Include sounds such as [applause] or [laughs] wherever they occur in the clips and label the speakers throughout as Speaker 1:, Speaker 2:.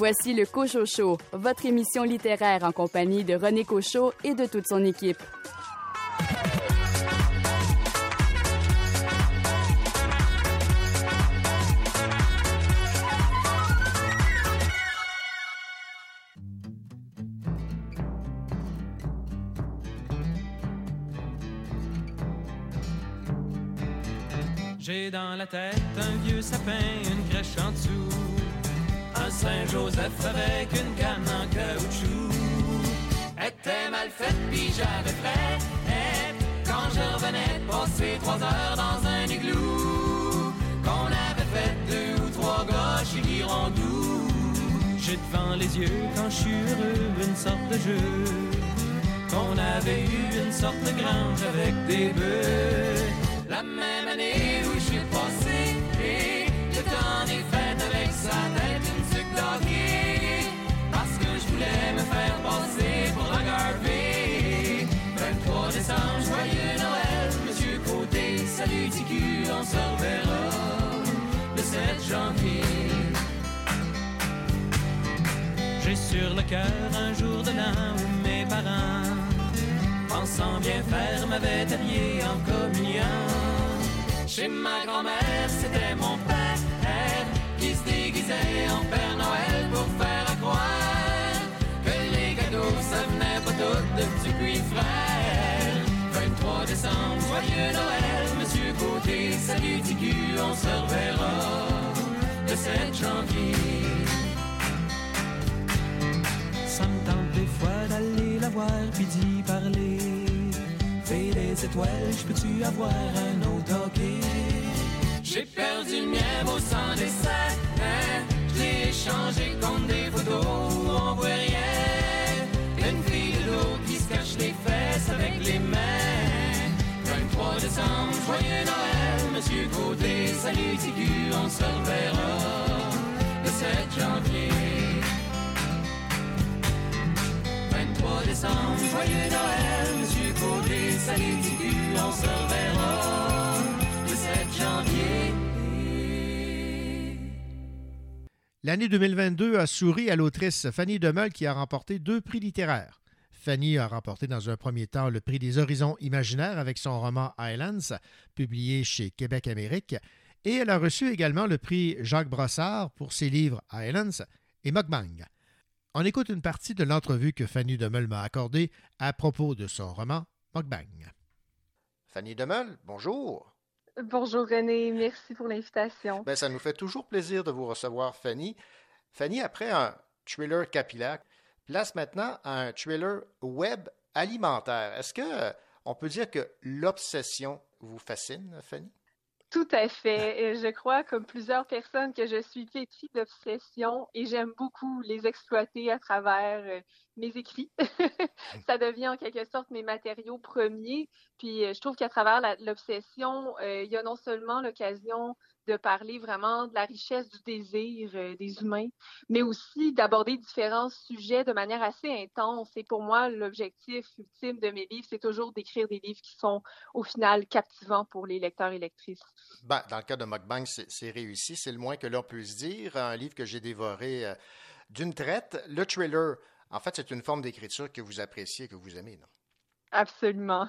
Speaker 1: Voici le Cocho Show, votre émission littéraire en compagnie de René Cochot et de toute son équipe.
Speaker 2: J'ai dans la tête un vieux sapin, une crèche en dessous. Saint-Joseph avec une canne en caoutchouc. Était mal faite, puis j'avais frais. Quand je revenais de passer trois heures dans un igloo, qu'on avait fait deux ou trois gauches et girondous. J'ai devant les yeux quand je suis heureux une sorte de jeu. Qu'on avait eu une sorte de grange avec des bœufs. La même année où je suis passé, et le temps avec sa tête salut TQ, on se reverra le 7 janvier. J'ai sur le cœur un jour de l'an où mes parents, pensant bien faire, m'avaient habillé en communion. Chez ma grand-mère, c'était mon père qui se déguisait en Père Noël pour faire à croire que les cadeaux, ça venait pas tout de petits puis frère. 23 décembre, joyeux Noël, Monsieur Côté, salut Tigu, on se reverra le 7 janvier. Ça me tente des fois d'aller la voir puis d'y parler. Fais des étoiles, je peux-tu avoir un autre hockey? J'ai perdu le mien au sang des hein? Je échangé contre des photos on voit rien. Une fille de qui se cache les fesses avec les mains. 23 décembre, joyeux Noël, Monsieur Côté, salut Tigu, on se reverra le 7 janvier. 23 décembre, joyeux Noël, Monsieur Côté, salut Tigu, on se reverra le 7 janvier.
Speaker 3: L'année 2022 a souri à l'autrice Fanny Demeul qui a remporté deux prix littéraires. Fanny a remporté dans un premier temps le prix des horizons imaginaires avec son roman Islands, publié chez Québec Amérique, et elle a reçu également le prix Jacques Brossard pour ses livres Islands et Mukbang. On écoute une partie de l'entrevue que Fanny Demeul m'a accordée à propos de son roman Mukbang. Fanny Demeul, bonjour.
Speaker 4: Bonjour René, merci pour l'invitation.
Speaker 3: Ben, ça nous fait toujours plaisir de vous recevoir, Fanny. Fanny, après un thriller capillaire, place maintenant un thriller web alimentaire. Est-ce que euh, on peut dire que l'obsession vous fascine, Fanny?
Speaker 4: Tout à fait. Je crois, comme plusieurs personnes, que je suis pétrie d'obsession et j'aime beaucoup les exploiter à travers euh, mes écrits. [laughs] ça devient en quelque sorte mes matériaux premiers. Puis euh, je trouve qu'à travers l'obsession, euh, il y a non seulement l'occasion de parler vraiment de la richesse du désir des humains, mais aussi d'aborder différents sujets de manière assez intense. Et pour moi, l'objectif ultime de mes livres, c'est toujours d'écrire des livres qui sont au final captivants pour les lecteurs et lectrices.
Speaker 3: Ben, dans le cas de Mukbang, c'est réussi, c'est le moins que l'on puisse dire. Un livre que j'ai dévoré euh, d'une traite. Le thriller, en fait, c'est une forme d'écriture que vous appréciez, que vous aimez, non?
Speaker 4: Absolument.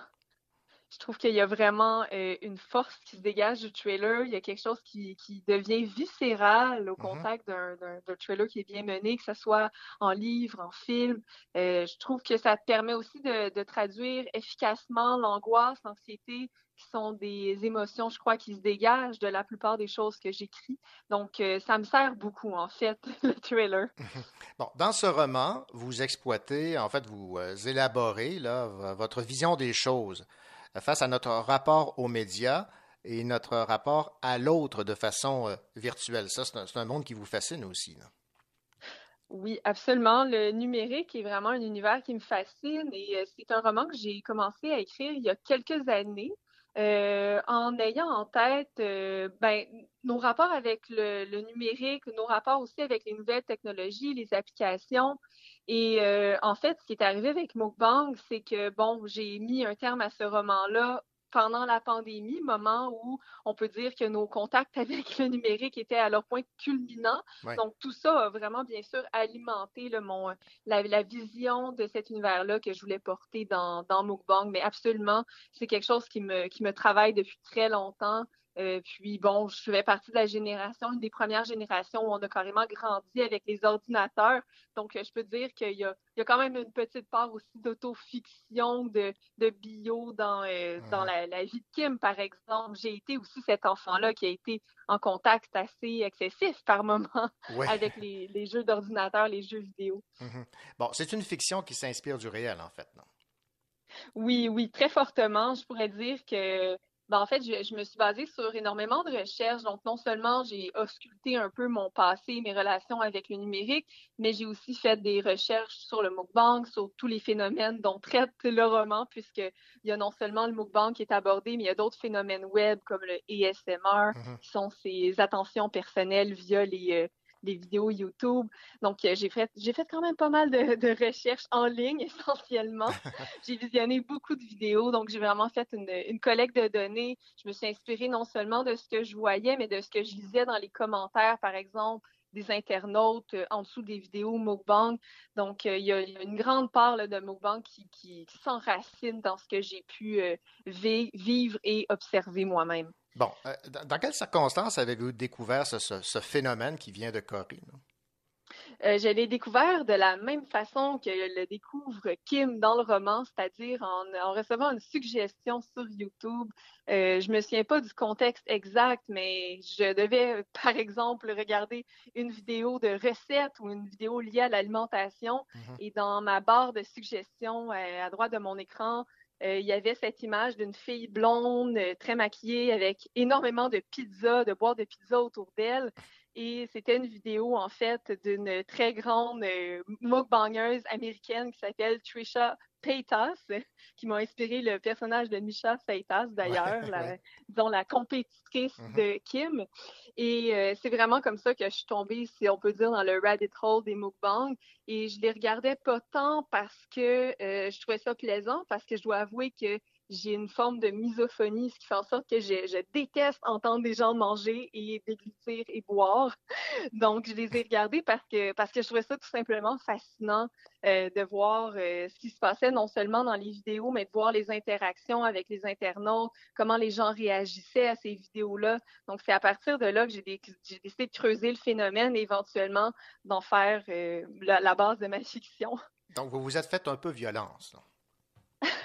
Speaker 4: Je trouve qu'il y a vraiment euh, une force qui se dégage du trailer. Il y a quelque chose qui, qui devient viscéral au contact d'un trailer qui est bien mené, que ce soit en livre, en film. Euh, je trouve que ça permet aussi de, de traduire efficacement l'angoisse, l'anxiété, qui sont des émotions, je crois, qui se dégagent de la plupart des choses que j'écris. Donc, euh, ça me sert beaucoup, en fait, [laughs] le trailer. [laughs]
Speaker 3: Bon, dans ce roman, vous exploitez, en fait, vous élaborez là, votre vision des choses face à notre rapport aux médias et notre rapport à l'autre de façon euh, virtuelle. Ça, c'est un, un, monde qui vous fascine aussi. Là.
Speaker 4: Oui, absolument. Le numérique est vraiment un univers qui me fascine et euh, c'est un roman que j'ai commencé à écrire il y a quelques années. Euh, en ayant en tête euh, ben, nos rapports avec le, numérique, nos rapports aussi avec les nouvelles technologies, les applications. Et euh, en fait, ce qui est arrivé avec Mukbang, c'est que bon, j'ai mis un terme à ce roman-là pendant la pandémie, moment où on peut dire que nos contacts avec le numérique étaient à leur point culminant. Donc, tout ça a vraiment, bien sûr, alimenté le, mon, la, vision de cet univers-là que je voulais porter dans, dans Mukbang. Mais absolument, c'est quelque chose qui me, qui me travaille depuis très longtemps. Euh, puis bon, je fais partie de la génération, une des premières générations où on a carrément grandi avec les ordinateurs. Donc, je peux dire qu'il y, a, quand même une petite part aussi d'autofiction, de, de bio dans, euh, dans la, vie de Kim, par exemple. J'ai été aussi cet enfant-là qui a été en contact assez excessif par moment [laughs] avec les, jeux d'ordinateur, les jeux vidéo.
Speaker 5: Mm-hmm. Bon, c'est une fiction qui s'inspire du réel, en fait, non?
Speaker 4: Oui, oui, très fortement. Je pourrais dire que ben, en fait, je, me suis basée sur énormément de recherches. Donc, non seulement j'ai ausculté un peu mon passé, mes relations avec le numérique, mais j'ai aussi fait des recherches sur le mukbang, sur tous les phénomènes dont traite le roman, puisqu'il y a non seulement le mukbang qui est abordé, mais il y a d'autres phénomènes web comme le ASMR, mm-hmm. qui sont ces attentions personnelles via les, euh, des vidéos YouTube. Donc, euh, j'ai fait, j'ai fait quand même pas mal de, recherches en ligne [laughs] essentiellement. [laughs] j'ai visionné beaucoup de vidéos, donc j'ai vraiment fait une, une, collecte de données. Je me suis inspirée non seulement de ce que je voyais, mais de ce que je lisais dans les commentaires, par exemple, des internautes euh, en dessous des vidéos Mukbang. Donc, euh, il y, a une grande part de Mukbang qui, qui, s'enracine dans ce que j'ai pu vivre et observer moi-même.
Speaker 5: Bon, euh, dans quelles circonstances avez-vous découvert ce, phénomène qui vient de Corée?
Speaker 4: Euh, je l'ai découvert de la même façon que le découvre Kim dans le roman, c'est-à-dire en, recevant une suggestion sur YouTube. Euh, je me souviens pas du contexte exact, mais je devais, [laughs] par exemple, regarder une vidéo de recette ou une vidéo liée à l'alimentation. Mm-hmm. Et dans ma barre de suggestions à droite de mon écran, euh, il y avait cette image d'une fille blonde, euh, très maquillée, avec énormément de pizza, de boîtes de pizza autour d'elle. Et c'était une vidéo, en fait, d'une très grande euh, mukbangeuse américaine qui s'appelle Trisha Paytas, [laughs] qui m'a inspiré le personnage de Misha Paytas, d'ailleurs, la, disons la compétitrice mm-hmm. de Kim. Et euh, c'est vraiment comme ça que je suis tombée, si on peut dire, dans le rabbit hole des mukbangs. Et je les regardais pas tant parce que euh, je trouvais ça plaisant, parce que je dois avouer que j'ai une forme de misophonie, ce qui fait en sorte que je, déteste entendre des gens manger et déglutir et boire. [laughs] Donc, je les ai regardés parce que, parce que je trouvais ça tout simplement fascinant euh, de voir euh, ce qui se passait non seulement dans les vidéos, mais de voir les interactions avec les internautes, comment les gens réagissaient à ces vidéos-là. Donc, c'est à partir de là que j'ai décidé de creuser le phénomène et éventuellement d'en faire euh, la, base de ma [laughs] fiction.
Speaker 5: Donc, vous vous êtes fait un peu violence.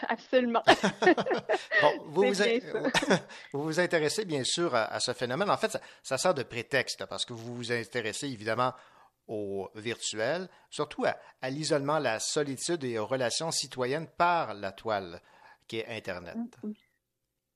Speaker 5: [laughs]
Speaker 4: Absolument. [laughs]
Speaker 5: vous, [laughs] vous, vous, intéressez bien sûr à, ce phénomène. En fait, ça, sert de prétexte parce que vous vous intéressez évidemment au virtuel, surtout à, l'isolement, la solitude et aux relations citoyennes par la toile qui est Internet.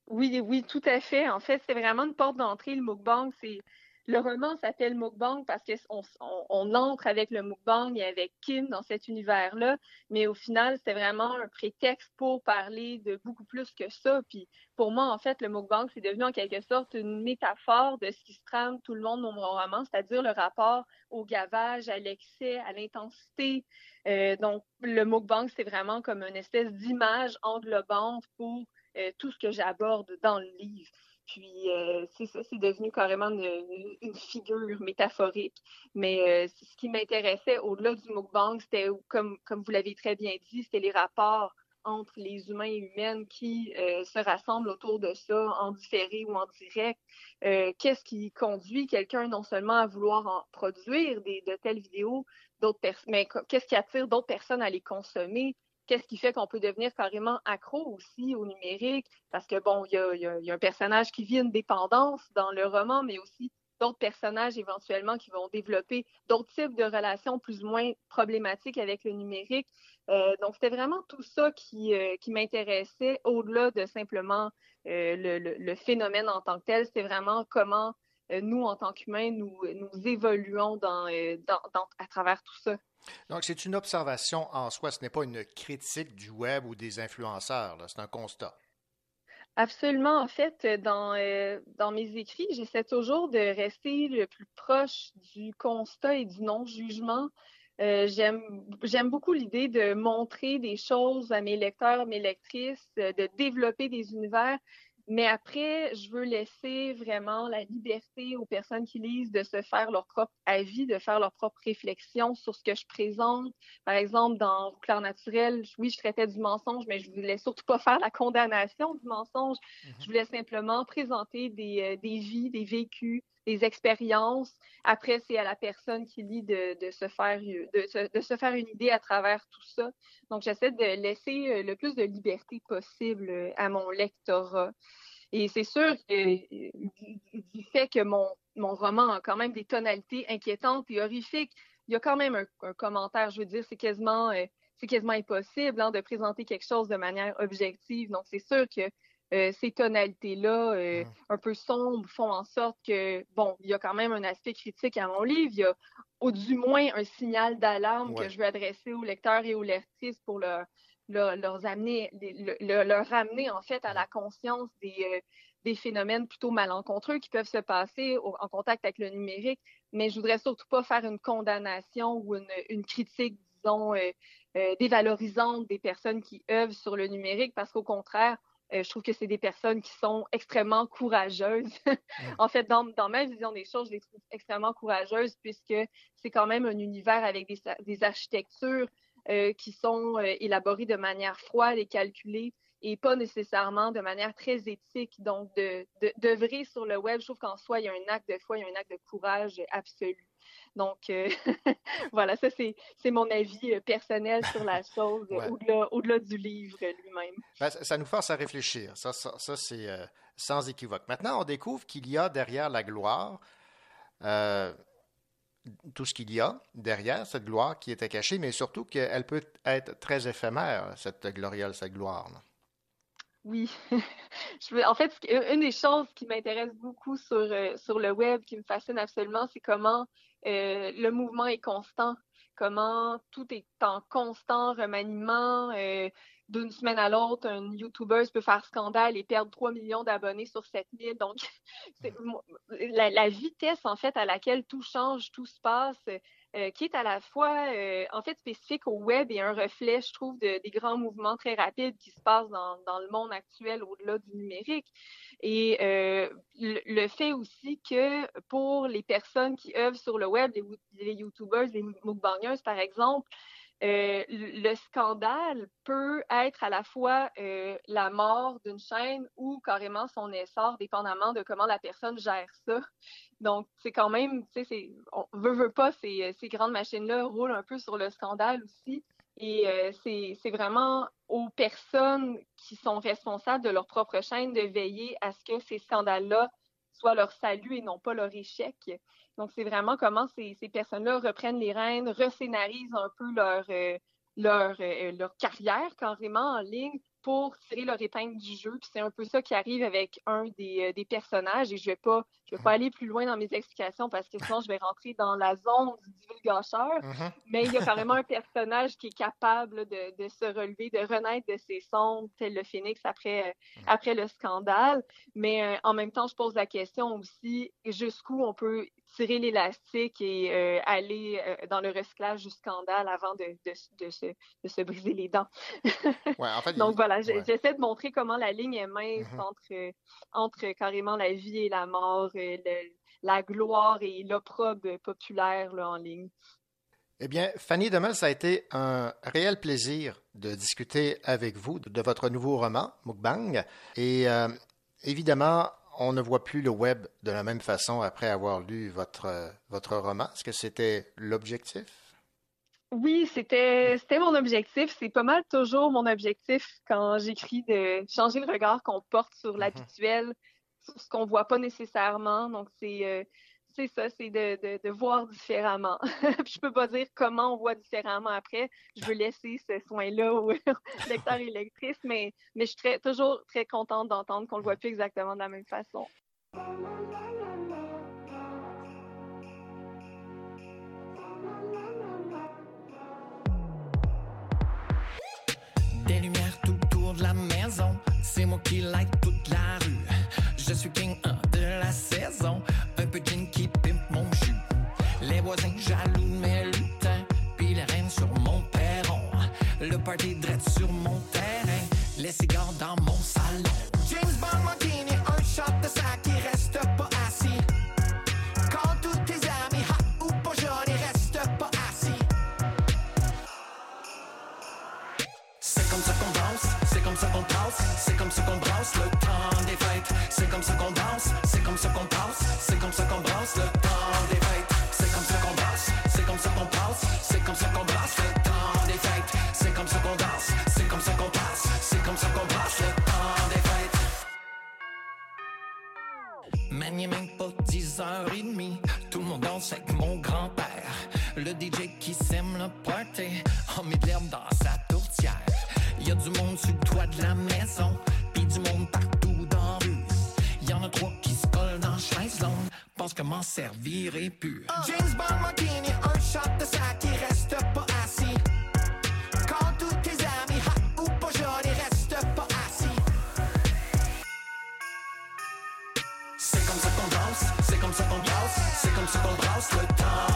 Speaker 4: Oui, oui, tout à fait. En fait, c'est vraiment une porte d'entrée. Le mukbang, c'est le roman s'appelle Mukbang parce qu'on on, entre avec le mukbang et avec Kim dans cet univers-là, mais au final, c'est vraiment un prétexte pour parler de beaucoup plus que ça. Puis pour moi, en fait, le mukbang, c'est devenu en quelque sorte une métaphore de ce qui se trame tout le monde dans mon roman, c'est-à-dire le rapport au gavage, à l'excès, à l'intensité. Euh, donc, le mukbang, c'est vraiment comme une espèce d'image englobante pour euh, tout ce que j'aborde dans le livre. Puis euh, c'est ça, c'est devenu carrément une, figure métaphorique. Mais euh, ce qui m'intéressait au-delà du mukbang, c'était comme, comme vous l'avez très bien dit, c'était les rapports entre les humains et humaines qui euh, se rassemblent autour de ça, en différé ou en direct. Qu'est-ce qui conduit quelqu'un non seulement à vouloir produire des, de telles vidéos, mais qu'est-ce qui attire d'autres personnes à les consommer? Qu'est-ce qui fait qu'on peut devenir carrément accro aussi au numérique? Parce que, bon, il y a, un personnage qui vit une dépendance dans le roman, mais aussi d'autres personnages éventuellement qui vont développer d'autres types de relations plus ou moins problématiques avec le numérique. Euh, donc, c'était vraiment tout ça qui, euh, m'intéressait au-delà de simplement euh, le, phénomène en tant que tel. C'était vraiment comment nous, en tant qu'humains, nous, évoluons à travers tout ça.
Speaker 5: Donc, c'est une observation en soi, ce n'est pas une critique du web ou des influenceurs, c'est un constat.
Speaker 4: Absolument. En fait, dans, euh, dans mes écrits, j'essaie toujours de rester le plus proche du constat et du non-jugement. Euh, j'aime beaucoup l'idée de montrer des choses à mes lecteurs, mes lectrices, de développer des univers mais après, je veux laisser vraiment la liberté aux personnes qui lisent de se faire leur propre avis, de faire leur propre réflexion sur ce que je présente. Par exemple, dans Clair naturel, oui, je traitais du mensonge, mais je voulais surtout pas faire la condamnation du mensonge. Mm-hmm. Je voulais simplement présenter des, euh, des, vies, des vécus, des expériences. Après, c'est à la personne qui lit de, se faire, de, se faire une idée à travers tout ça. Donc, j'essaie de laisser euh, le plus de liberté possible euh, à mon lectorat. Et c'est sûr que du fait que mon, mon roman a quand même des tonalités inquiétantes et horrifiques, il y a quand même un, commentaire. Je veux dire, c'est quasiment, euh, c'est quasiment impossible hein, de présenter quelque chose de manière objective. Donc, c'est sûr que euh, ces tonalités-là, euh, un peu sombres, font en sorte que, bon, il y a quand même un aspect critique à mon livre. Il y a, au du moins, un signal d'alarme que je veux adresser aux lecteurs et aux lectrices pour le, leur, amener, leur ramener en fait à la conscience des, euh, des phénomènes plutôt malencontreux qui peuvent se passer en contact avec le numérique. Mais je voudrais surtout pas faire une condamnation ou une, une critique, disons, dévalorisante des personnes qui œuvrent sur le numérique, parce qu'au contraire, je trouve que c'est des personnes qui sont extrêmement courageuses. [laughs] en fait, dans, dans, ma vision des choses, je les trouve extrêmement courageuses puisque c'est quand même un univers avec des, des architectures euh, qui sont euh, élaborés de manière froide et calculée et pas nécessairement de manière très éthique. Donc, de, d'œuvrer sur le web, je trouve qu'en soi, il y a un acte de foi, il y a un acte de courage absolu. Donc, euh, [laughs] voilà, ça, c'est, c'est mon avis personnel sur la chose, [laughs] au-delà, au-delà du livre lui-même.
Speaker 5: Ben, ça, nous force à réfléchir. Ça, ça, ça c'est sans équivoque. Maintenant, on découvre qu'il y a derrière la gloire tout ce qu'il y a derrière cette gloire qui était cachée, mais surtout qu'elle peut être très éphémère, cette gloriole, cette gloire.
Speaker 4: Oui. [laughs] en fait, une des choses qui m'intéresse beaucoup sur, euh, sur le web, qui me fascine absolument, c'est comment euh, le mouvement est constant, comment tout est en constant remaniement. Euh, d'une semaine à l'autre, un YouTuber peut faire scandale et perdre 3 millions d'abonnés sur 7000. Donc, [laughs] la, la, vitesse, en fait, à laquelle tout change, tout se passe, euh, qui est à la fois, euh, en fait, spécifique au web et un reflet, je trouve, de, des grands mouvements très rapides qui se passent dans, dans le monde actuel au-delà du numérique. Et euh, le, fait aussi que pour les personnes qui œuvrent sur le web, les, les YouTubers, les mukbangers, par exemple, euh, le scandale peut être à la fois euh, la mort d'une chaîne ou carrément son essor, dépendamment de comment la personne gère ça. Donc, c'est quand même, tu sais, on veut, veut pas, ces, ces grandes machines-là roulent un peu sur le scandale aussi. Et euh, c'est vraiment aux personnes qui sont responsables de leur propre chaîne de veiller à ce que ces scandales-là soient leur salut et non pas leur échec. Donc, c'est vraiment comment ces, ces personnes-là reprennent les rênes, rescénarisent un peu leur, euh, leur, euh, leur carrière carrément en ligne pour tirer leur épingle du jeu. Puis c'est un peu ça qui arrive avec un des, euh, des personnages. Et je vais pas, je vais pas aller plus loin dans mes explications parce que sinon je vais rentrer dans la zone du divulgateur. Mm-hmm. Mais il y a carrément un personnage qui est capable de, de, se relever, de renaître de ses cendres, tel le phénix après, mm. après le scandale. Mais en même temps, je pose la question aussi jusqu'où on peut tirer l'élastique et euh, aller euh, dans le recyclage du scandale avant de, de, de, se, de se, briser les dents. [laughs] ouais, en fait, Donc voilà, j'essaie de montrer comment la ligne est mince mm-hmm. entre, entre carrément la vie et la mort, euh, la gloire et l'opprobre populaire là, en ligne.
Speaker 5: Eh bien, Fanny Demel, ça a été un réel plaisir de discuter avec vous de, votre nouveau roman, Mukbang. Et évidemment, on ne voit plus le web de la même façon après avoir lu votre, votre roman. Est-ce que c'était l'objectif?
Speaker 4: Oui, c'était c'était mon objectif. C'est pas mal toujours mon objectif quand j'écris de changer le regard qu'on porte sur mhm. l'habituel, sur ce qu'on voit pas nécessairement. Donc c'est euh, ça, c'est de, voir différemment. [laughs] je peux pas dire comment on voit différemment après. Je veux laisser ce soin-là aux [laughs] lecteurs et lectrices, mais, je suis toujours très contente d'entendre qu'on le voit plus exactement de la même façon.
Speaker 6: Des lumières tout autour de la maison, c'est moi qui like toute la rue. Je suis king de la saison
Speaker 7: Le party drette sur mon terrain. Les cigares dans mon salon. James Bond Martini, un shot de ça qui reste pas assis. Quand tous tes amis, ha ou pas joli, restent pas assis. C'est comme ça qu'on danse, c'est comme ça qu'on passe, c'est comme ça qu'on brasse le temps des fêtes. C'est comme ça qu'on danse, c'est comme ça qu'on passe, c'est comme ça qu'on brasse le temps des fêtes. C'est comme ça qu'on danse, c'est comme ça qu'on passe, c'est comme ça qu'on brasse le comme ça qu'on danse, c'est comme ça qu'on passe, c'est comme ça qu'on brasse le temps des fêtes. Man, il est même pas 10h30, tout le monde danse avec mon grand-père. Le DJ qui sème le party, en met de l'herbe dans sa tourtière. Y a du monde sur le toit de la maison, pis du monde partout dans la rue. Y en a trois qui se collent dans chaise longue, pense que m'en servirait plus. James Bond Martini, un shot de ça qui reste pas assis. Passe, c'est comme ça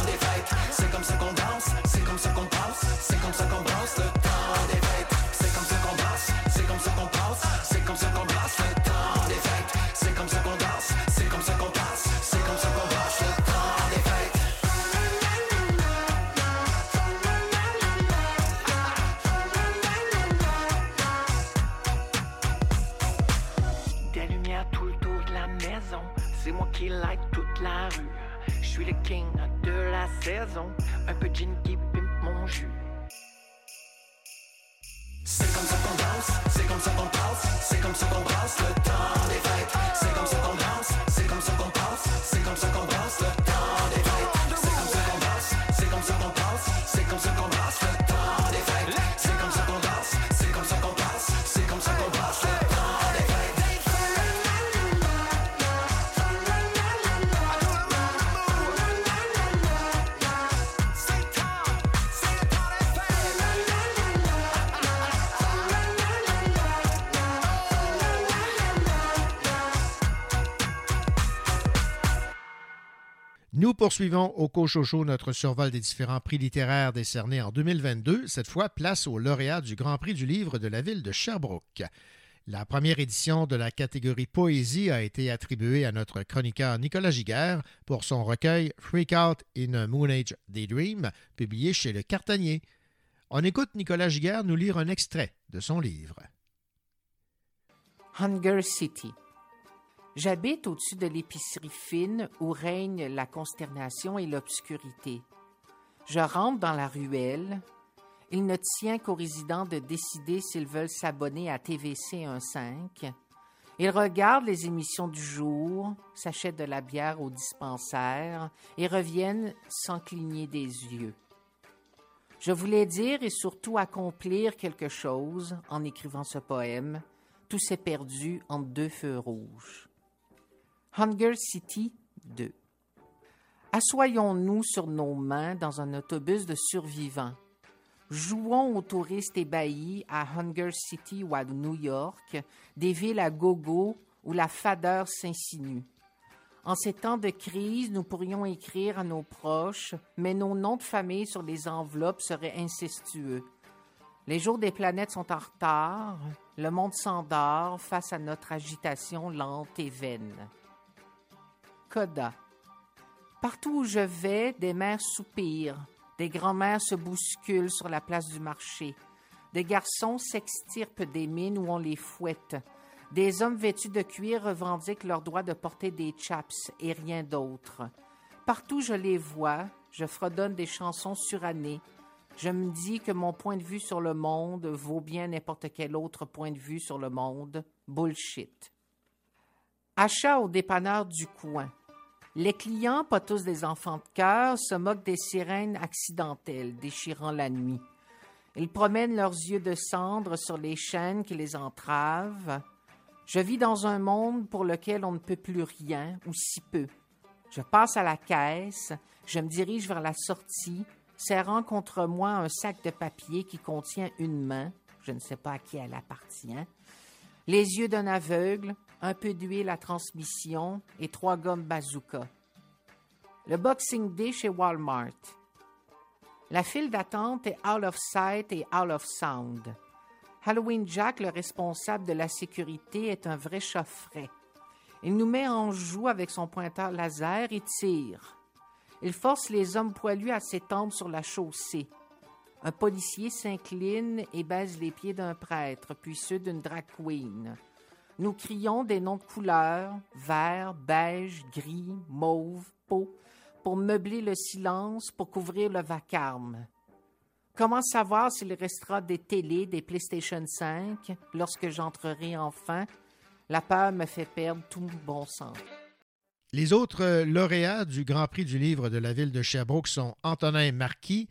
Speaker 3: poursuivons au Cochocho notre survol des différents prix littéraires décernés en 2022. Cette fois, place au lauréat du Grand Prix du livre de la ville de Sherbrooke. La première édition de la catégorie Poésie a été attribuée à notre chroniqueur Nicolas Giguère pour son recueil Freak Out in a Moon Age Daydream, publié chez Le Cartanier. On écoute Nicolas Giguère nous lire un extrait de son livre.
Speaker 8: Hunger City. J'habite au-dessus de l'épicerie fine où règne la consternation et l'obscurité. Je rentre dans la ruelle. Il ne tient qu'aux résidents de décider s'ils veulent s'abonner à TVC 1.5. Ils regardent les émissions du jour, s'achètent de la bière au dispensaire et reviennent sans cligner des yeux. Je voulais dire et surtout accomplir quelque chose en écrivant ce poème. Tout s'est perdu entre deux feux rouges. Hunger City 2. Assoyons-nous sur nos mains dans un autobus de survivants. Jouons aux touristes ébahis à Hunger City ou à New York, des villes à gogo où la fadeur s'insinue. En ces temps de crise, nous pourrions écrire à nos proches, mais nos noms de famille sur les enveloppes seraient incestueux. Les jours des planètes sont en retard, le monde s'endort face à notre agitation lente et vaine. Coda. Partout où je vais, des mères soupirent, des grands-mères se bousculent sur la place du marché, des garçons s'extirpent des mines où on les fouette, des hommes vêtus de cuir revendiquent leur droit de porter des chaps et rien d'autre. Partout je les vois, je fredonne des chansons surannées. Je me dis que mon point de vue sur le monde vaut bien n'importe quel autre point de vue sur le monde. Bullshit. Achat au dépanneur du coin. Les clients, pas tous des enfants de cœur, se moquent des sirènes accidentelles déchirant la nuit. Ils promènent leurs yeux de cendre sur les chaînes qui les entravent. Je vis dans un monde pour lequel on ne peut plus rien, ou si peu. Je passe à la caisse, je me dirige vers la sortie, serrant contre moi un sac de papier qui contient une main, je ne sais pas à qui elle appartient, les yeux d'un aveugle, un peu d'huile à transmission et trois gommes bazooka. Le Boxing Day chez Walmart. La file d'attente est out of sight et out of sound. Halloween Jack, le responsable de la sécurité, est un vrai chaufferet. Il nous met en joue avec son pointeur laser et tire. Il force les hommes poilus à s'étendre sur la chaussée. Un policier s'incline et baise les pieds d'un prêtre, puis ceux d'une drag queen. Nous crions des noms de couleurs, vert, beige, gris, mauve, peau, pour meubler le silence, pour couvrir le vacarme. Comment savoir s'il restera des télés, des PlayStation 5 lorsque j'entrerai enfin? La peur me fait perdre tout bon sens.
Speaker 3: Les autres lauréats du Grand Prix du livre de la ville de Sherbrooke sont Antonin Marquis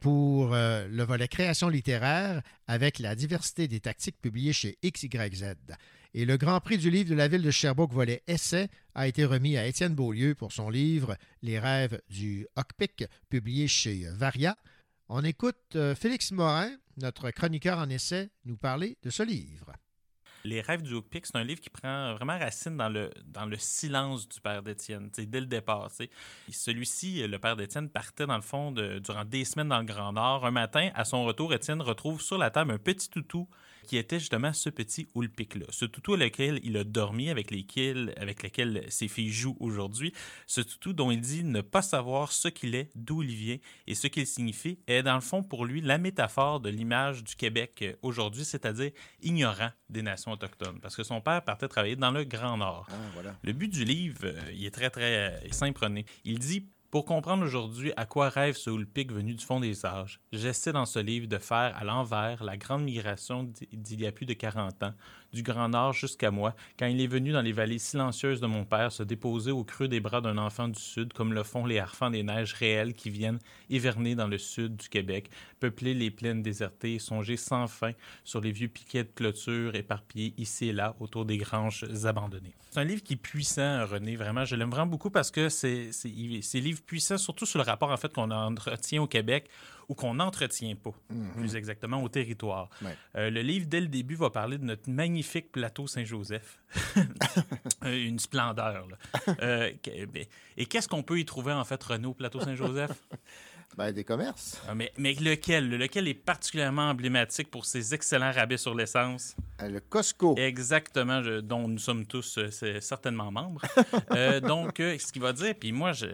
Speaker 3: pour euh, le volet création littéraire avec la diversité des tactiques publiées chez XYZ. Et le Grand Prix du livre de la ville de Sherbrooke, volet essai, a été remis à Étienne Beaulieu pour son livre Les rêves du Hockpick, publié chez Varia. On écoute euh, Félix Morin, notre chroniqueur en essai, nous parler de ce livre.
Speaker 9: Les rêves du Hookpick, c'est un livre qui prend vraiment racine dans le, dans le silence du père d'Étienne, dès le départ. Celui-ci, le père d'Étienne, partait dans le fond durant des semaines dans le Grand Nord. Un matin, à son retour, Étienne retrouve sur la table un petit toutou qui était justement ce petit Oulpic-là. Ce toutou avec lequel il a dormi, avec, lesquels, avec lequel ses filles jouent aujourd'hui. Ce toutou dont il dit ne pas savoir ce qu'il est, d'où il vient et ce qu'il signifie est dans le fond pour lui la métaphore de l'image du Québec aujourd'hui, c'est-à-dire ignorant des nations autochtones. Parce que son père partait travailler dans le Grand Nord.
Speaker 5: Ah,
Speaker 9: le but du livre, euh, il est très, très euh, simple. Il dit pour comprendre aujourd'hui à quoi rêve ce Houlpic venu du fond des âges, j'essaie dans ce livre de faire à l'envers la grande migration d'il y a plus de 40 ans, du Grand Nord jusqu'à moi, quand il est venu dans les vallées silencieuses de mon père se déposer au creux des bras d'un enfant du Sud, comme le font les harfans des neiges réelles qui viennent hiverner dans le sud du Québec, peupler les plaines désertées songer sans fin sur les vieux piquets de clôture éparpillés ici et là autour des granges abandonnées. C'est un livre qui est puissant, René, vraiment. Je l'aime vraiment beaucoup parce que c'est un livre puissant, surtout sur le rapport en fait qu'on entretient au Québec ou qu'on n'entretient pas, mhm. plus exactement, au territoire. Euh, le livre, dès le début, va parler de notre magnifique plateau Saint-Joseph. [laughs] Euh, une splendeur. Euh, ben, et qu'est-ce qu'on peut y trouver, en fait, Renault, plateau Saint-Joseph? [laughs]
Speaker 5: Ben, des commerces.
Speaker 9: Ah, mais, mais, lequel? Lequel est particulièrement emblématique pour ses excellents rabais sur l'essence?
Speaker 5: Le Costco.
Speaker 9: Exactement, dont nous sommes tous certainement membres. [laughs] donc, ce qu'il va dire, puis moi, je,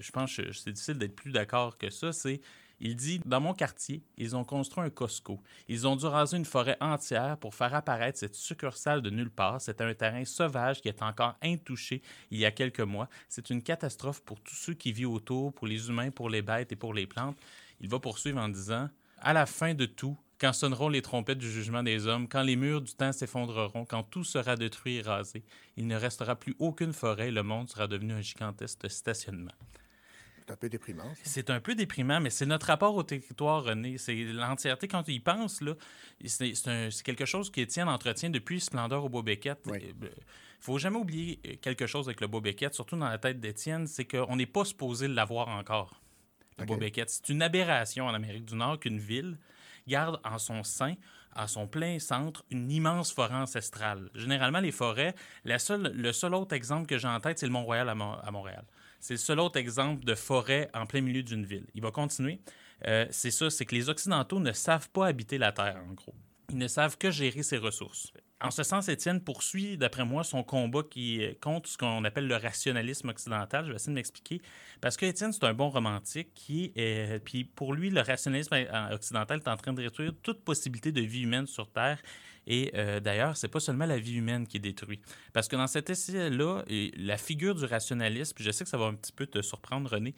Speaker 9: je pense que c'est difficile d'être plus d'accord que ça, c'est il dit Dans mon quartier, ils ont construit un Costco. Ils ont dû raser une forêt entière pour faire apparaître cette succursale de nulle part. C'est un terrain sauvage qui est encore intouché il y a quelques mois. C'est une catastrophe pour tous ceux qui vivent autour, pour les humains, pour les bêtes et pour les plantes. Il va poursuivre en disant À la fin de tout, quand sonneront les trompettes du jugement des hommes, quand les murs du temps s'effondreront, quand tout sera détruit et rasé, il ne restera plus aucune forêt, le monde sera devenu un gigantesque stationnement.
Speaker 5: C'est un peu déprimant.
Speaker 9: C'est un peu déprimant, mais c'est notre rapport au territoire, René. C'est l'entièreté. Quand penses, là, c'est, quelque chose qui Étienne entretient depuis Splendeur au Beau-Beckett. Il ne faut jamais oublier quelque chose avec le Beau-Beckett, surtout dans la tête d'Étienne, c'est qu'on n'est pas supposé l'avoir encore, le Beau-Beckett. C'est une aberration en Amérique du Nord qu'une ville garde en son sein à son plein centre une immense forêt ancestrale. Généralement, les forêts, la seule, le seul autre exemple que j'ai en tête, c'est le Mont-Royal à, Montréal. C'est le seul autre exemple de forêt en plein milieu d'une ville. Il va continuer. Euh, c'est ça, c'est que les Occidentaux ne savent pas habiter la Terre, en gros. Ils ne savent que gérer ses ressources. En ce sens, Étienne poursuit, d'après moi, son combat qui contre ce qu'on appelle le rationalisme occidental. Je vais essayer de m'expliquer. Parce que Étienne, c'est un bon romantique qui. Puis pour lui, le rationalisme occidental est en train de réduire toute possibilité de vie humaine sur Terre et euh, d'ailleurs, c'est pas seulement la vie humaine qui est détruite. Parce que dans cet essai-là, la figure du rationalisme, je sais que ça va un petit peu te surprendre, René,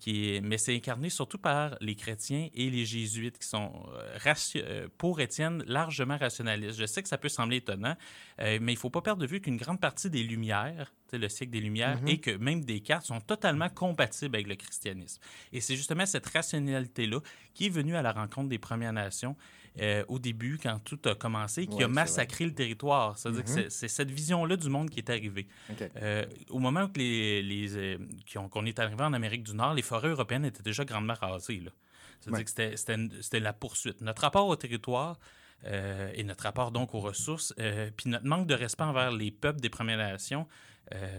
Speaker 9: qui mais c'est incarné surtout par les chrétiens et les jésuites qui sont, euh, euh, pour Étienne, largement rationalistes. Je sais que ça peut sembler étonnant, mais il ne faut pas perdre de vue qu'une grande partie des Lumières, le siècle des Lumières, mm-hmm. et que même des cartes sont totalement compatibles avec le christianisme. Et c'est justement cette rationalité-là qui est venue à la rencontre des Premières Nations euh, au début, quand tout a commencé, qui a massacré le territoire. C'est-à-dire que mm-hmm. c'est cette vision-là du monde qui est arrivée. Euh, au moment où les, les euh, qu'on est arrivé en Amérique du Nord, les forêts européennes étaient déjà grandement rasées. C'est-à-dire que c'était la poursuite. Notre rapport au territoire et notre rapport donc aux ressources, puis notre manque de respect envers les peuples des Premières Nations,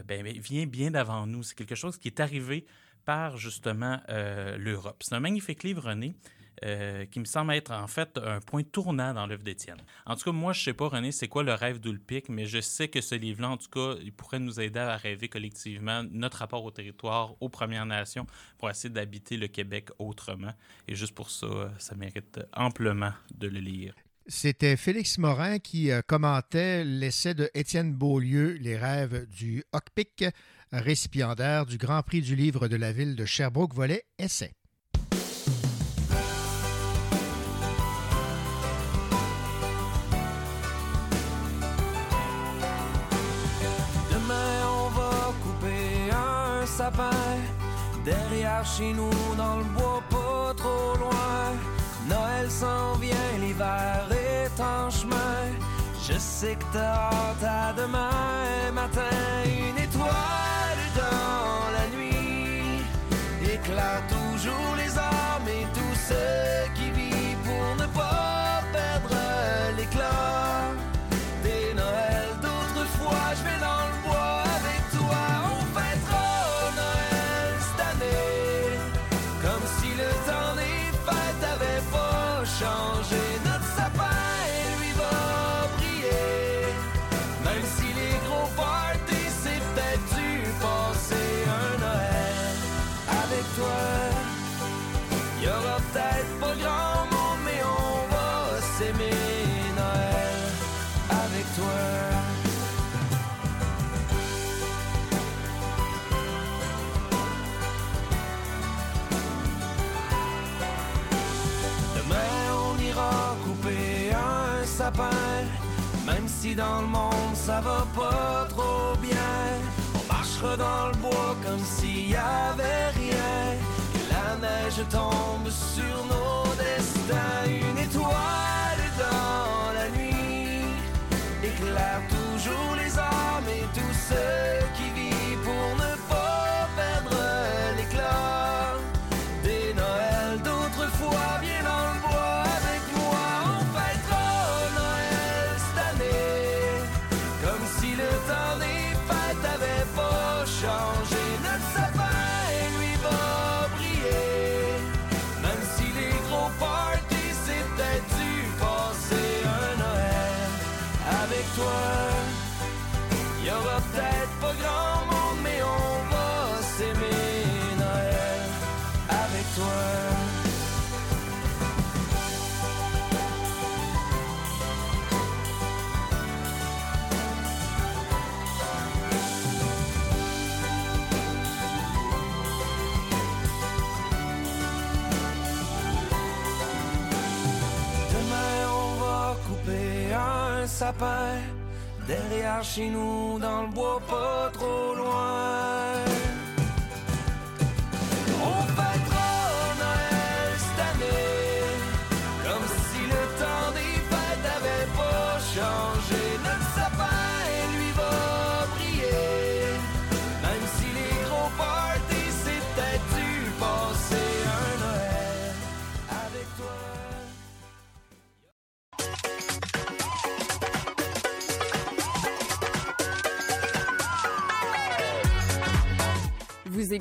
Speaker 9: ben, vient bien d'avant nous. C'est quelque chose qui est arrivé par justement l'Europe. C'est un magnifique livre, René. Euh, qui me semble être en fait un point tournant dans l'œuvre d'Étienne. En tout cas, moi, je ne sais pas, René, c'est quoi le rêve d'Ulpic, mais je sais que ce livre-là, en tout cas, il pourrait nous aider à rêver collectivement notre rapport au territoire, aux Premières Nations, pour essayer d'habiter le Québec autrement. Et juste pour ça, ça mérite amplement de le lire.
Speaker 3: C'était Félix Morin qui euh, commentait l'essai de Étienne Beaulieu, Les rêves du Hockpick, récipiendaire du Grand Prix du livre de la ville de Sherbrooke, volet Essai.
Speaker 6: Derrière chez nous, dans le bois, pas trop loin. Noël s'en vient, l'hiver est en chemin. Je sais que t'as hâte à demain matin. Une étoile dans la nuit éclaire toujours les armes et tous ceux si dans le monde ça va pas trop bien. On marchera dans le bois comme s'il y avait rien. Que la neige tombe sur nos destins. Une étoile dans la nuit éclaire toujours les âmes et tous ceux qui derrière chez nous dans le bois pas trop loin.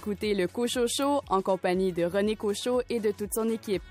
Speaker 10: Vous écoutez le Cochot Show en compagnie de René Cochot et de toute son équipe.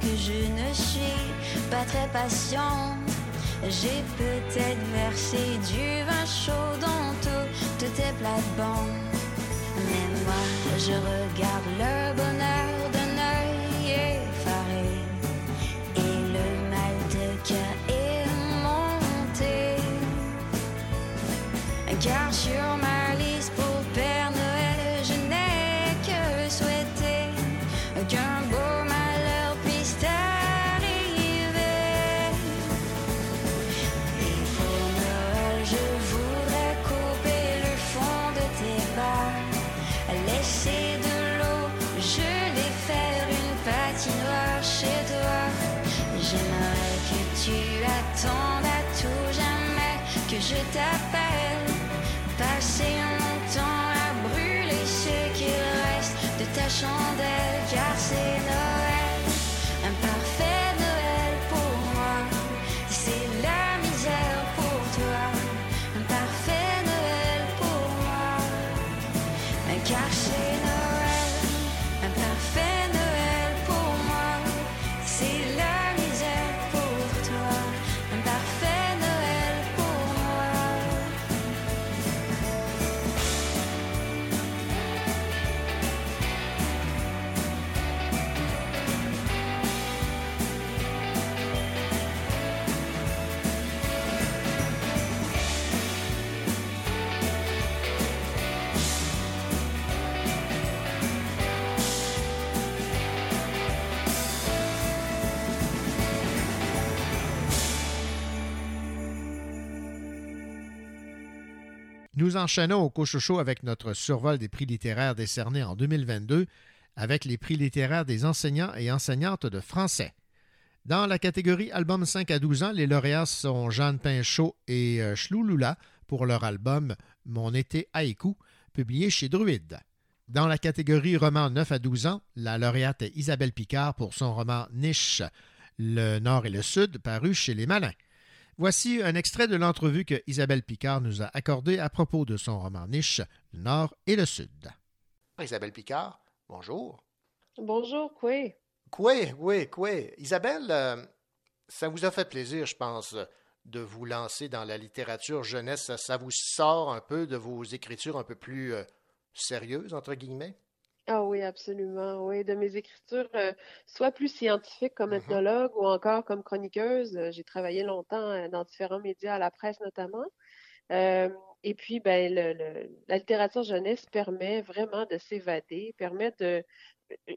Speaker 11: Que je
Speaker 10: ne suis pas très patient. J'ai peut-être versé du vin chaud dans toutes tes plates-bandes. Mais moi, je regarde le bonheur
Speaker 3: Nous enchaînons au Cochocho avec notre survol des prix littéraires décernés en 2022 avec les prix littéraires des enseignants et enseignantes de français. Dans la catégorie Album 5 à 12 ans, les lauréats sont Jeanne Pinchot et euh, Chlouloula pour leur album Mon été haïku, publié chez Druide. Dans la catégorie roman 9 à 12 ans, la lauréate est Isabelle Picard pour son roman Niche, Le Nord et le Sud, paru chez Les Malins. Voici un extrait de l'entrevue que Isabelle Picard nous a accordée à propos de son roman Niche, Le Nord et le Sud.
Speaker 12: Isabelle Picard, bonjour.
Speaker 13: Bonjour, quoi?
Speaker 12: Oui, oui, oui. Isabelle, euh, ça vous a fait plaisir, je pense, de vous lancer dans la littérature jeunesse. Ça, ça vous sort un peu de vos écritures un peu plus euh, sérieuses, entre guillemets?
Speaker 13: Ah oui, absolument. Oui, de mes écritures, euh, soit plus scientifiques comme
Speaker 12: Mhm.
Speaker 13: ethnologue ou encore comme chroniqueuse. Euh, J'ai travaillé longtemps euh, dans différents médias, à la presse notamment. Euh, et puis, ben, le, le- la littérature jeunesse permet vraiment de s'évader, permet de,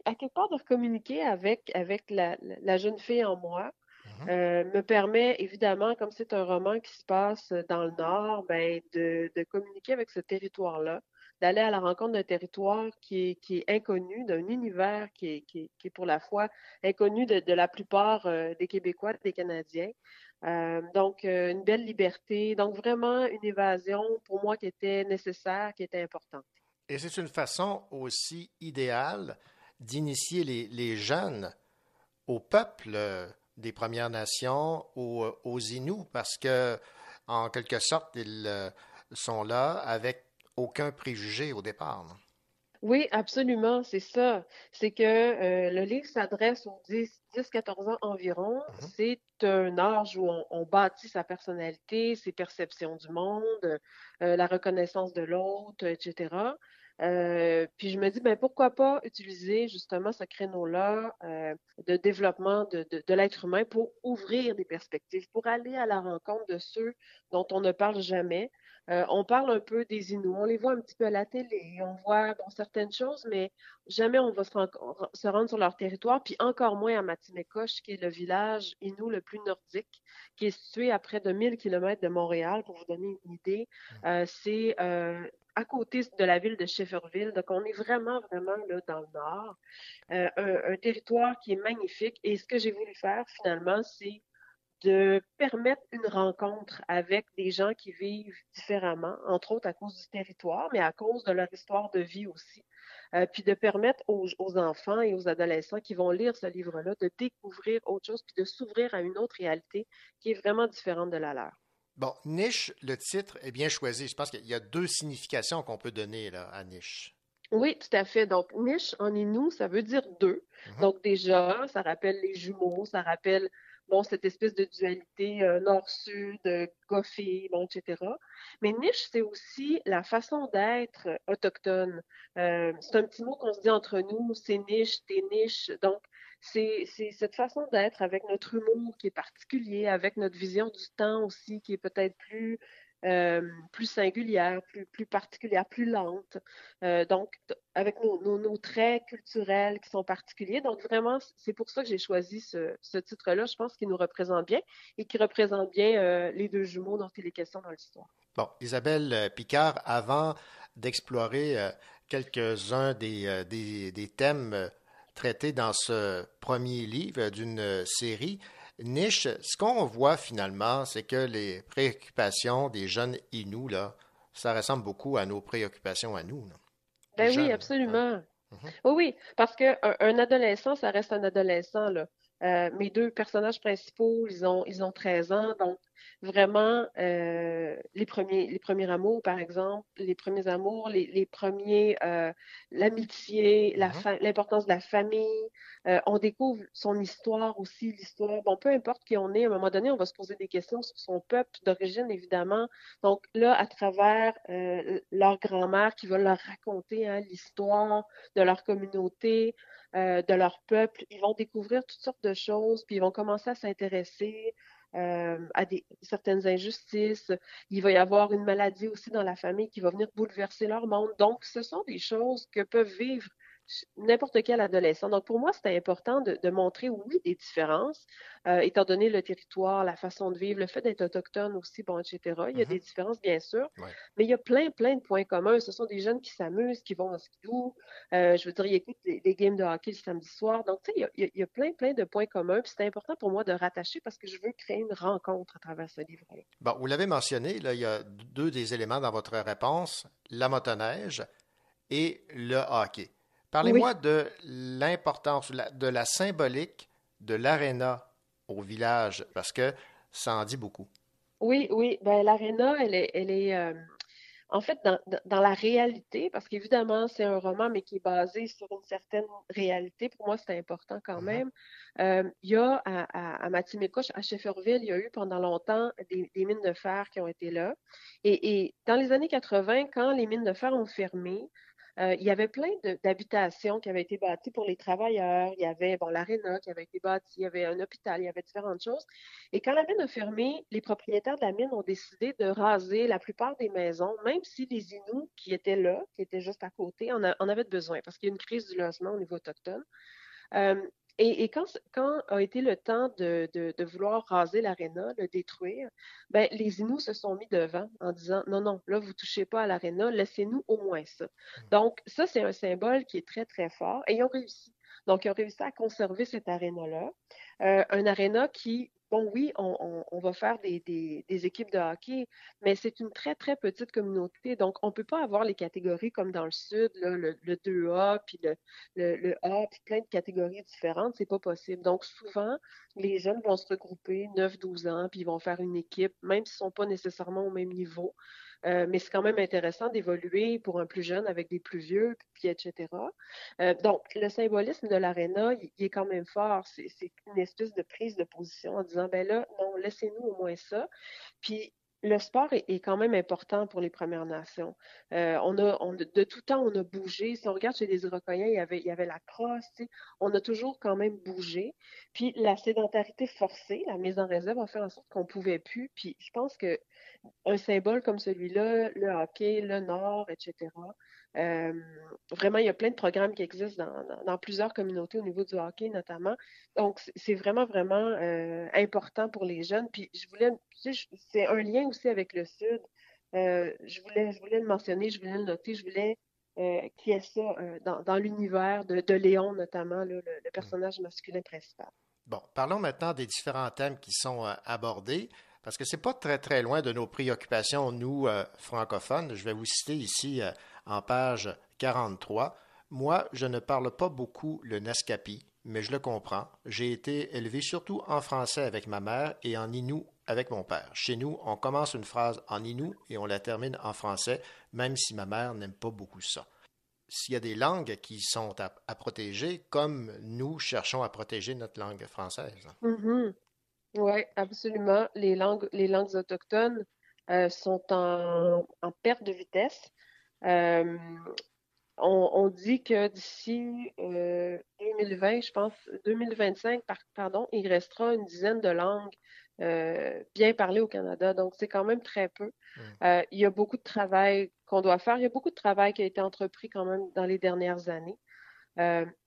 Speaker 13: à quelque part, de communiquer avec, avec la, la- jeune fille en moi.
Speaker 12: Mhm.
Speaker 13: Euh, me permet évidemment, comme c'est un roman qui se passe dans le Nord, ben, de, de communiquer avec ce territoire-là, d'aller à la rencontre d'un territoire qui est, qui est inconnu, d'un univers qui est, qui est, qui est pour la fois inconnu de, la plupart euh, des Québécois, des Canadiens. Euh, donc, euh, une belle liberté, donc vraiment une évasion pour moi qui était nécessaire, qui était importante.
Speaker 12: Et c'est une façon aussi idéale d'initier les, les jeunes au peuple des Premières Nations, aux, aux Inuits, parce que, en quelque sorte, ils sont là avec aucun préjugé au départ. non?
Speaker 13: Oui, absolument, c'est ça. C'est que euh, le livre s'adresse aux 10, 10-14 ans environ.
Speaker 12: Mhm.
Speaker 13: C'est un âge où on, on bâtit sa personnalité, ses perceptions du monde, euh, la reconnaissance de l'autre, etc. Euh, puis je me dis, ben pourquoi pas utiliser justement ce créneau-là euh, de développement de, de, de l'être humain pour ouvrir des perspectives, pour aller à la rencontre de ceux dont on ne parle jamais. Euh, on parle un peu des Inuits, on les voit un petit peu à la télé, on voit bon, certaines choses, mais jamais on va se, ren- se rendre sur leur territoire, puis encore moins à Matimekosh, qui est le village Inuit le plus nordique, qui est situé à près de 1000 km de Montréal, pour vous donner une idée. Euh, c'est euh, à côté de la ville de Shefferville, donc on est vraiment, vraiment là dans le nord. Euh, un, un territoire qui est magnifique, et ce que j'ai voulu faire finalement, c'est de permettre une rencontre avec des gens qui vivent différemment, entre autres à cause du territoire, mais à cause de leur histoire de vie aussi. Euh, puis de permettre aux, aux enfants et aux adolescents qui vont lire ce livre-là de découvrir autre chose, puis de s'ouvrir à une autre réalité qui est vraiment différente de la leur.
Speaker 3: Bon, niche, le titre est bien choisi. Je pense qu'il y a deux significations qu'on peut donner là, à niche.
Speaker 13: Oui, tout à fait. Donc, niche en Inou, ça veut dire deux. Mhm. Donc, déjà, ça rappelle les jumeaux, ça rappelle bon, cette espèce de dualité euh, nord-sud, goffé, bon, etc. Mais niche, c'est aussi la façon d'être autochtone. Euh, c'est un petit mot qu'on se dit entre nous, c'est niche, t'es niche. Donc, c'est cette façon d'être avec notre humour qui est particulier, avec notre vision du temps aussi qui est peut-être plus euh, plus singulière, plus, particulière, plus lente. Euh, donc, avec nos, traits culturels qui sont particuliers. Donc, vraiment, c'est pour ça que j'ai choisi ce, titre-là. Je pense qu'il nous représente bien et qui représente bien euh, les deux jumeaux dont il est question dans l'histoire.
Speaker 3: Bon, Isabelle Picard, avant d'explorer quelques-uns des, thèmes traités dans ce premier livre d'une série, niche, ce qu'on voit finalement, c'est que les préoccupations des jeunes Inuits, là, ça ressemble beaucoup à nos préoccupations à nous.
Speaker 13: Ben oui, absolument. Mhm. Oui, oui, parce qu'un un adolescent, ça reste un adolescent. Là. Euh, mes deux personnages principaux, ils ont, ils ont 13 ans, donc vraiment euh, les premiers les premiers amours par exemple les premiers amours les, les premiers euh, l'amitié la mm-hmm. l'importance de la famille euh, on découvre son histoire aussi l'histoire bon peu importe qui on est à un moment donné on va se poser des questions sur son peuple d'origine évidemment donc là à travers leur grand-mère qui va leur raconter hein, l'histoire de leur communauté de leur peuple ils vont découvrir toutes sortes de choses puis ils vont commencer à s'intéresser euh, à des, certaines injustices. Il va y avoir une maladie aussi dans la famille qui va venir bouleverser leur monde. Donc, ce sont des choses que peuvent vivre n'importe quel adolescent. Donc, pour moi, c'était important de, montrer, oui, des différences, euh, étant donné le territoire, la façon de vivre, le fait d'être autochtone aussi, bon, etc. Il y a des mm-hmm. différences, bien sûr, mais il y a plein, plein de points communs. Ce sont des jeunes qui s'amusent, qui vont en skidoo. Euh, je veux dire, ils écoutent des, games de hockey le samedi soir. Donc, tu sais, il y, a, plein, plein de points communs. Puis c'est important pour moi de rattacher parce que je veux créer une rencontre à travers ce livre-là.
Speaker 3: Bon, vous l'avez mentionné, là, il y a deux des éléments dans votre réponse, la motoneige et le hockey. Parlez-moi de l'importance, de la symbolique de l'aréna au village, parce que ça en dit beaucoup.
Speaker 13: Oui, oui. Ben, l'aréna, elle est, elle est euh, en fait dans, dans, la réalité, parce qu'évidemment, c'est un roman, mais qui est basé sur une certaine réalité. Pour moi, c'est important quand mm-hmm. même. Euh, il y a à, à, à à Shefferville, il y a eu pendant longtemps des, des mines de fer qui ont été là. Et, et, dans les années 80, quand les mines de fer ont fermé, il y avait plein d'habitations qui avaient été bâties pour les travailleurs. Il y avait bon, l'aréna qui avait été bâtie, il y avait un hôpital, il y avait différentes choses. Et quand la mine a fermé, les propriétaires de la mine ont décidé de raser la plupart des maisons, même si les Inuits qui étaient là, qui étaient juste à côté, en, en avaient besoin parce qu'il y a une crise du logement au niveau autochtone. Euh, et, quand, quand, a été le temps de, de, vouloir raser l'aréna, le détruire, ben, les Inuits se sont mis devant en disant non, non, là, vous touchez pas à l'aréna, laissez-nous au moins ça. Mmh. Donc, ça, c'est un symbole qui est très, très fort et ils ont réussi. Donc, ils ont réussi à conserver cet aréna-là. Euh, un aréna qui bon, oui, on, va faire des, équipes de hockey, mais c'est une très, très petite communauté. Donc, on ne peut pas avoir les catégories comme dans le Sud, le, 2A, puis le, A, puis plein de catégories différentes. C'est pas possible. Donc, souvent, les jeunes vont se regrouper 9-12 ans, puis ils vont faire une équipe, même s'ils ne sont pas nécessairement au même niveau. Euh, mais c'est quand même intéressant d'évoluer pour un plus jeune avec des plus vieux, puis etc. Euh, donc, le symbolisme de l'aréna, il, est quand même fort. C'est une espèce de prise de position en disant, ben là, non, laissez-nous au moins ça. Puis, le sport est, quand même important pour les Premières Nations. Euh, on a, de tout temps, on a bougé. Si on regarde chez les Iroquois, il y avait, la crosse. On a toujours quand même bougé. Puis la sédentarité forcée, la mise en réserve, a fait en sorte qu'on pouvait plus. Puis je pense que un symbole comme celui-là, le hockey, le Nord, etc. Euh, vraiment, il y a plein de programmes qui existent dans, plusieurs communautés au niveau du hockey notamment. Donc, c'est vraiment, vraiment euh, important pour les jeunes. Puis, je voulais, c'est un lien aussi avec le Sud. Euh, je, voulais, je voulais le mentionner, je voulais le noter, je voulais qu'il y ait ça dans, l'univers de, Léon, notamment, le, personnage masculin principal.
Speaker 3: Bon, parlons maintenant des différents thèmes qui sont abordés. Parce que ce n'est pas très, très loin de nos préoccupations, nous, francophones. Je vais vous citer ici en page 43. Moi, je ne parle pas beaucoup le Naskapi, mais je le comprends. J'ai été élevé surtout en français avec ma mère et en inou
Speaker 5: avec mon père. Chez nous, on commence une phrase en inou et on la termine en français, même si ma mère n'aime pas beaucoup ça. S'il y a des langues qui sont à, protéger, comme nous cherchons à protéger notre langue française.
Speaker 13: Mm-hmm. Oui, absolument. Les langues, autochtones euh, sont en, perte de vitesse. Euh, on, dit que d'ici 2020, euh, je pense, 2025, pardon, il restera une dizaine de langues euh, bien parlées au Canada. Donc, c'est quand même très peu. Mmh. Euh, il y a beaucoup de travail qu'on doit faire. Il y a beaucoup de travail qui a été entrepris quand même dans les dernières années.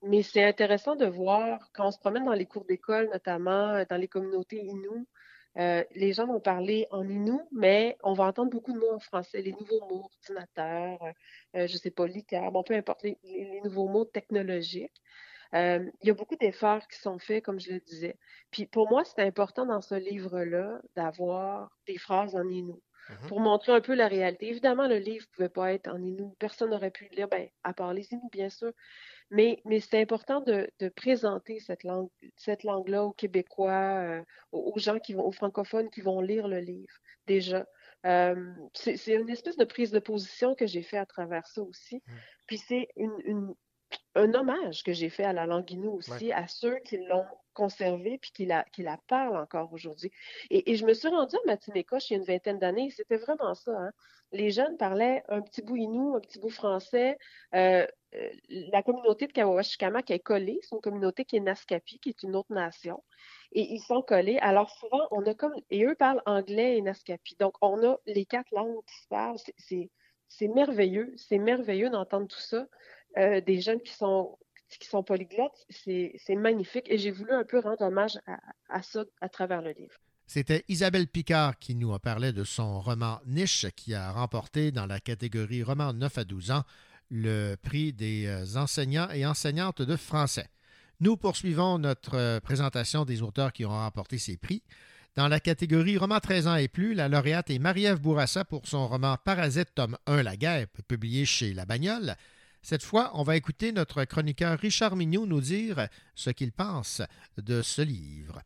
Speaker 13: mais c'est intéressant de voir quand on se promène dans les cours d'école, notamment dans les communautés Innu, euh, les gens vont parler en inou, mais on va entendre beaucoup de mots en français, les nouveaux mots, ordinateur, euh, je ne sais pas, littéraire, bon, peu importe, les, nouveaux mots technologiques. Euh, il y a beaucoup d'efforts qui sont faits, comme je le disais. Puis pour moi, c'est important dans ce livre-là d'avoir des phrases en inou mm-hmm. pour montrer un peu la réalité. Évidemment, le livre ne pouvait pas être en inou. Personne n'aurait pu le lire, ben, à part les inou, bien sûr. Mais, mais c'est important de, de, présenter cette langue, cette langue-là aux Québécois, euh, aux, gens qui vont, aux francophones qui vont lire le livre déjà. Euh, c'est une espèce de prise de position que j'ai fait à travers ça aussi. Mmh. Puis c'est une, une, un hommage que j'ai fait à la langue Innu aussi, à ceux qui l'ont conservée puis qui la, qui la parlent encore aujourd'hui. Et, et, je me suis rendue à Matinécoche il y a une vingtaine d'années, c'était vraiment ça. Hein. Les jeunes parlaient un petit bout Innu, un petit bout français. Euh, la communauté de Kawashikama est collée, c'est une communauté qui est Naskapi, qui est une autre nation. Et ils sont collés. Alors souvent, on a comme. Et eux parlent anglais et Naskapi. Donc, on a les quatre langues qui se parlent. C'est merveilleux. C'est merveilleux d'entendre tout ça. Euh, des jeunes qui sont qui sont polyglottes, c'est magnifique. Et j'ai voulu un peu rendre hommage à, à, ça à travers le livre.
Speaker 3: C'était Isabelle Picard qui nous a parlé de son roman Niche qui a remporté dans la catégorie roman 9 à 12 ans le prix des euh, enseignants et enseignantes de français. Nous poursuivons notre euh, présentation des auteurs qui ont remporté ces prix. Dans la catégorie roman 13 ans et plus, la lauréate est Marie-Ève Bourassa pour son roman Parasite, tome 1, La guêpe, publié chez La Bagnole. Cette fois, on va écouter notre chroniqueur Richard Mignot nous dire ce qu'il pense de ce livre.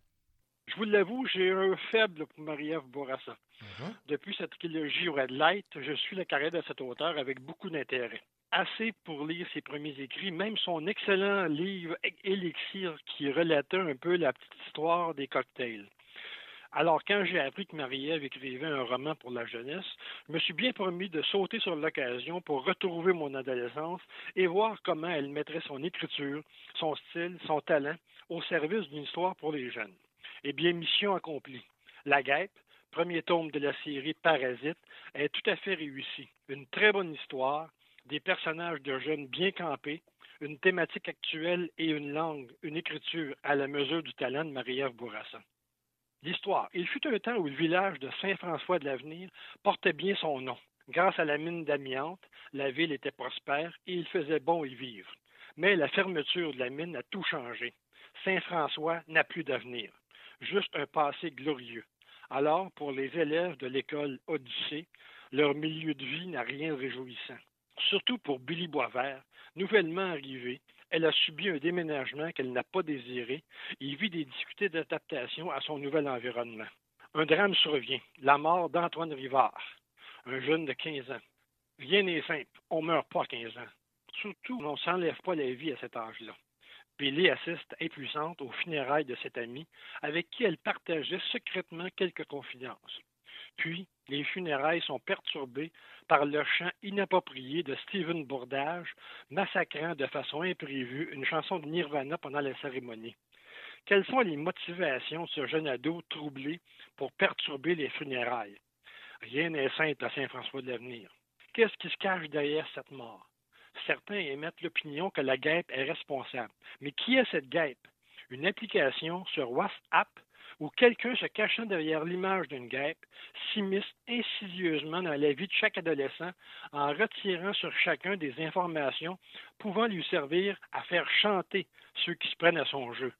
Speaker 14: Je vous l'avoue, j'ai un faible pour Marie-Ève Bourassa. Uh-huh. Depuis cette trilogie Red Light, je suis la carrière de cet auteur avec beaucoup d'intérêt. Assez pour lire ses premiers écrits, même son excellent livre Élixir qui relatait un peu la petite histoire des cocktails. Alors, quand j'ai appris que Marie-Ève écrivait un roman pour la jeunesse, je me suis bien promis de sauter sur l'occasion pour retrouver mon adolescence et voir comment elle mettrait son écriture, son style, son talent au service d'une histoire pour les jeunes. Eh bien, mission accomplie. La guêpe, premier tome de la série Parasite, est tout à fait réussi. Une très bonne histoire, des personnages de jeunes bien campés, une thématique actuelle et une langue, une écriture à la mesure du talent de Marie-Ève Bourassa. L'histoire. Il fut un temps où le village de Saint-François de l'Avenir portait bien son nom. Grâce à la mine d'amiante, la ville était prospère et il faisait bon y vivre. Mais la fermeture de la mine a tout changé. Saint-François n'a plus d'avenir, juste un passé glorieux. Alors, pour les élèves de l'école Odyssée, leur milieu de vie n'a rien de réjouissant. Surtout pour Billy Boisvert, nouvellement arrivé, elle a subi un déménagement qu'elle n'a pas désiré et vit des difficultés d'adaptation à son nouvel environnement. Un drame survient, la mort d'Antoine Rivard, un jeune de 15 ans. Rien n'est simple, on meurt pas à 15 ans. Surtout, on ne s'enlève pas la vie à cet âge-là. Billy assiste impuissante aux funérailles de cet ami avec qui elle partageait secrètement quelques confidences. Puis, les funérailles sont perturbées par le chant inapproprié de Stephen Bourdage, massacrant de façon imprévue une chanson de Nirvana pendant la cérémonie. Quelles sont les motivations de ce jeune ado troublé pour perturber les funérailles? Rien n'est simple à Saint-François de l'Avenir. Qu'est-ce qui se cache derrière cette mort? Certains émettent l'opinion que la guêpe est responsable. Mais qui est cette guêpe? Une application sur WhatsApp où quelqu'un se cachant derrière l'image d'une guêpe s'immisce insidieusement dans la vie de chaque adolescent en retirant sur chacun des informations pouvant lui servir à faire chanter ceux qui se prennent à son jeu.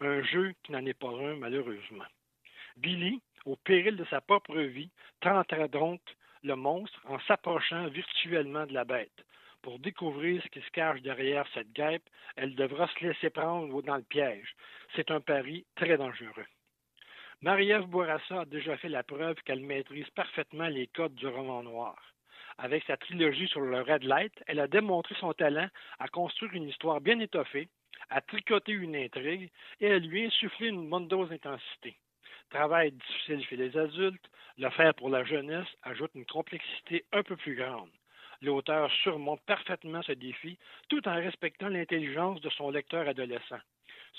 Speaker 14: Un jeu qui n'en est pas un, malheureusement. Billy, au péril de sa propre vie, tentera donc le monstre en s'approchant virtuellement de la bête. Pour découvrir ce qui se cache derrière cette guêpe, elle devra se laisser prendre dans le piège. C'est un pari très dangereux. Marie-Ève Bourassa a déjà fait la preuve qu'elle maîtrise parfaitement les codes du roman noir. Avec sa trilogie sur le Red Light, elle a démontré son talent à construire une histoire bien étoffée, à tricoter une intrigue et à lui insuffler une bonne dose d'intensité. Travail difficile chez les adultes, le pour la jeunesse ajoute une complexité un peu plus grande. L'auteur surmonte parfaitement ce défi tout en respectant l'intelligence de son lecteur adolescent,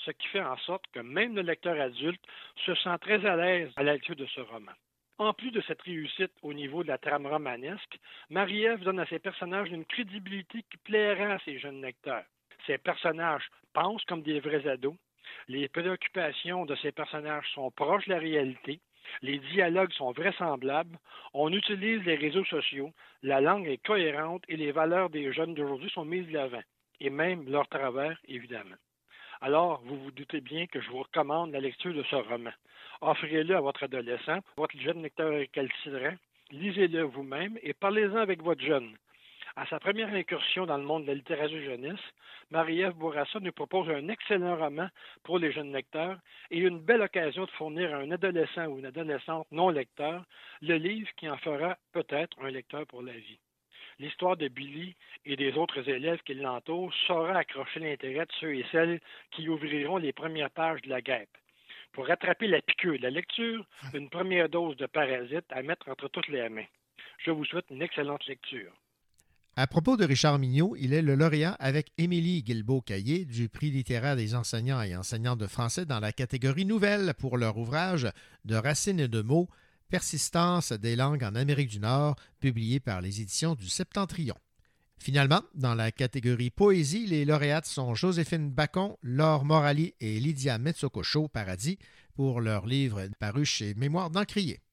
Speaker 14: ce qui fait en sorte que même le lecteur adulte se sent très à l'aise à la de ce roman. En plus de cette réussite au niveau de la trame romanesque, Marie-Ève donne à ses personnages une crédibilité qui plaira à ses jeunes lecteurs. Ces personnages pensent comme des vrais ados. Les préoccupations de ces personnages sont proches de la réalité. Les dialogues sont vraisemblables. On utilise les réseaux sociaux. La langue est cohérente et les valeurs des jeunes d'aujourd'hui sont mises de l'avant. Et même leur travers, évidemment. Alors, vous vous doutez bien que je vous recommande la lecture de ce roman. Offrez-le à votre adolescent, votre jeune lecteur récalcitrant. Lisez-le vous-même et parlez-en avec votre jeune. À sa première incursion dans le monde de la littérature jeunesse, Marie-Ève Bourassa nous propose un excellent roman pour les jeunes lecteurs et une belle occasion de fournir à un adolescent ou une adolescente non lecteur le livre qui en fera peut-être un lecteur pour la vie. L'histoire de Billy et des autres élèves qui l'entourent saura accrocher l'intérêt de ceux et celles qui ouvriront les premières pages de la guêpe. Pour rattraper la piqûre de la lecture, une première dose de parasite à mettre entre toutes les mains. Je vous souhaite une excellente lecture.
Speaker 3: À propos de Richard Mignot, il est le lauréat avec Émilie Guilbeault-Caillé du prix littéraire des enseignants et enseignantes de français dans la catégorie nouvelle pour leur ouvrage De racines et de mots, Persistance des langues en Amérique du Nord, publié par les éditions du Septentrion. Finalement, dans la catégorie poésie, les lauréates sont Joséphine Bacon, Laure Morali et Lydia Metsokocho Paradis pour leur livre paru chez Mémoire d'Encrier.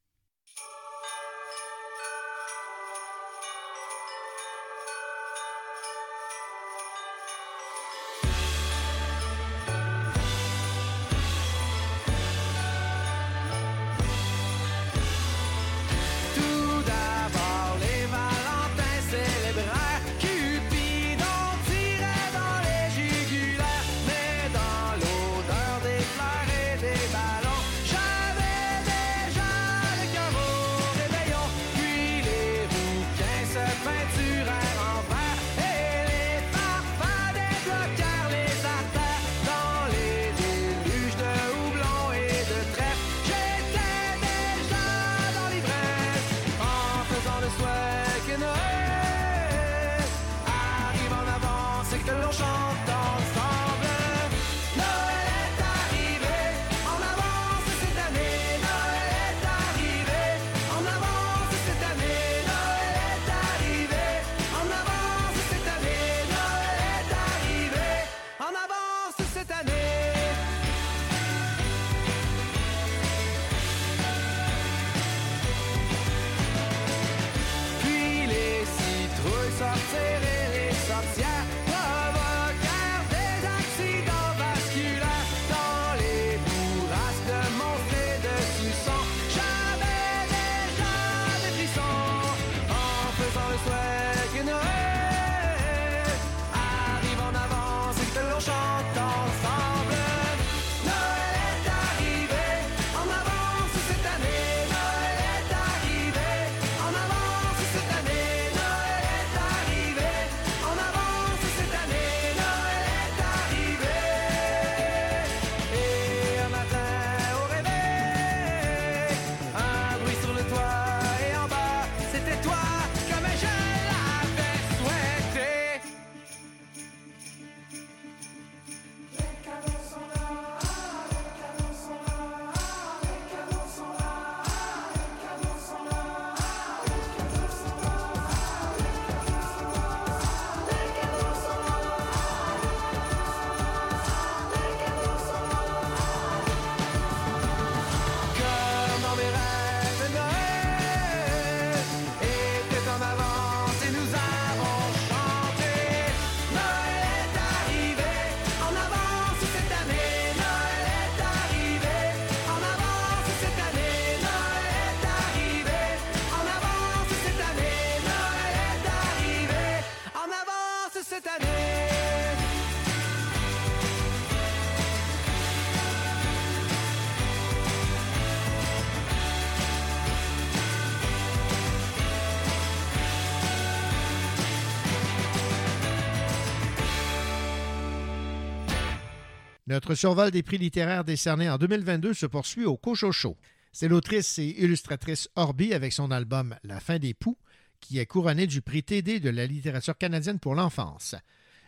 Speaker 3: Notre survol des prix littéraires décernés en 2022 se poursuit au Cochocho. C'est l'autrice et illustratrice Orbi avec son album La fin des poux qui est couronné du prix TD de la littérature canadienne pour l'enfance.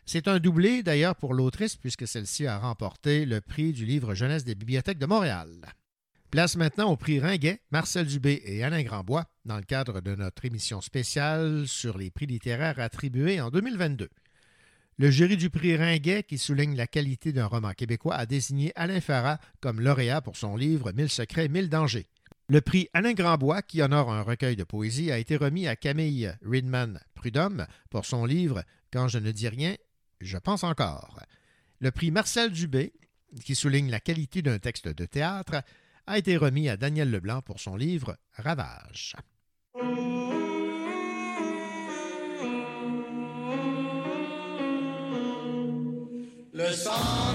Speaker 3: C'est un doublé d'ailleurs pour l'autrice puisque celle-ci a remporté le prix du livre jeunesse des bibliothèques de Montréal. Place maintenant au prix Ringuet, Marcel Dubé et Alain Grandbois dans le cadre de notre émission spéciale sur les prix littéraires attribués en 2022. Le jury du prix Ringuet, qui souligne la qualité d'un roman québécois, a désigné Alain Farah comme lauréat pour son livre Mille secrets, mille dangers. Le prix Alain Grandbois, qui honore un recueil de poésie, a été remis à Camille Ridman Prudhomme pour son livre Quand je ne dis rien, je pense encore. Le prix Marcel Dubé, qui souligne la qualité d'un texte de théâtre, a été remis à Daniel Leblanc pour son livre Ravage.
Speaker 15: Le sentier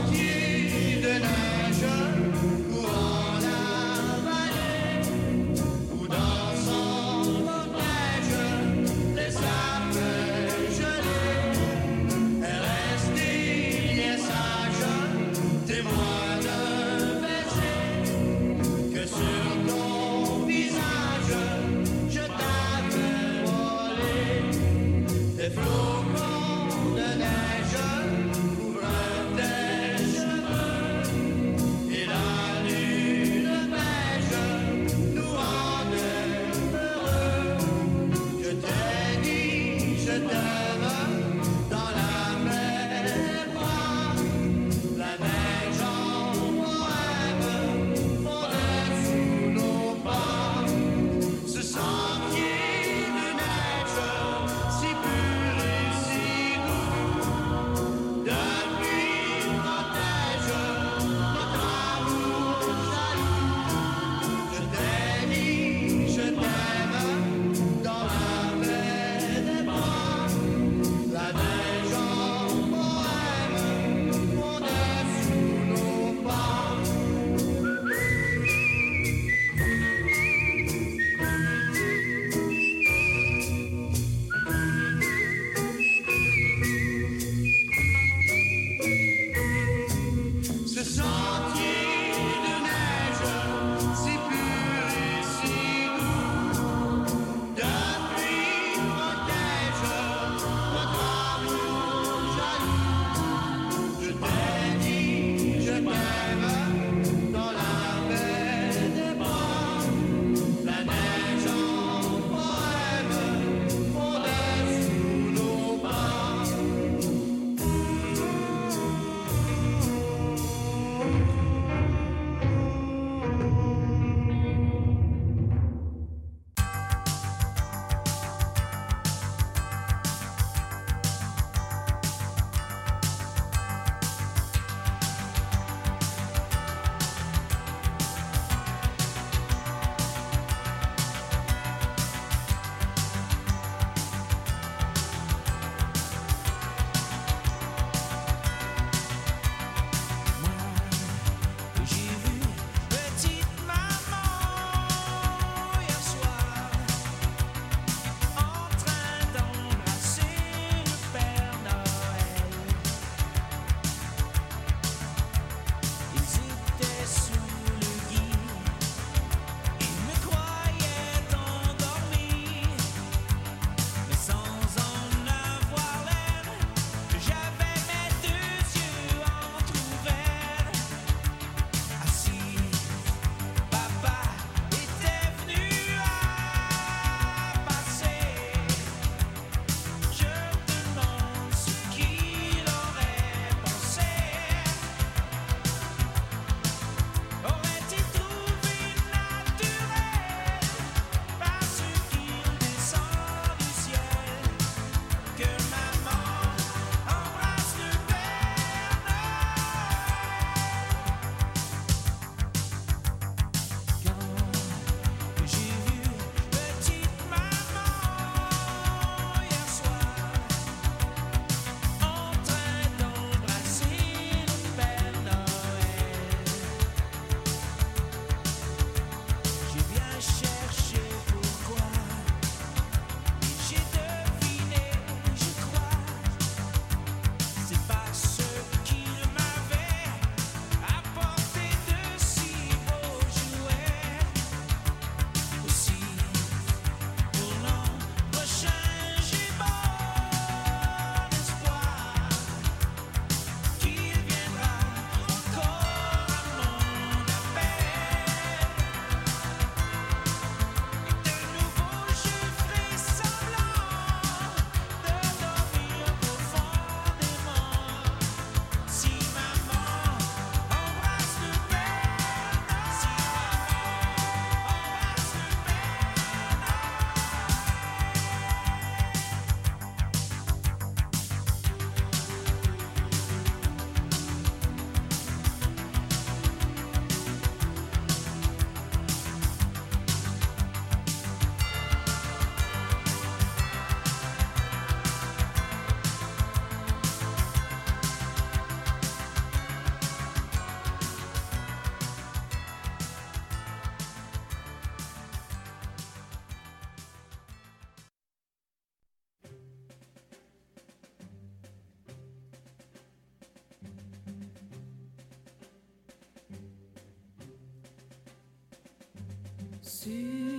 Speaker 15: Sur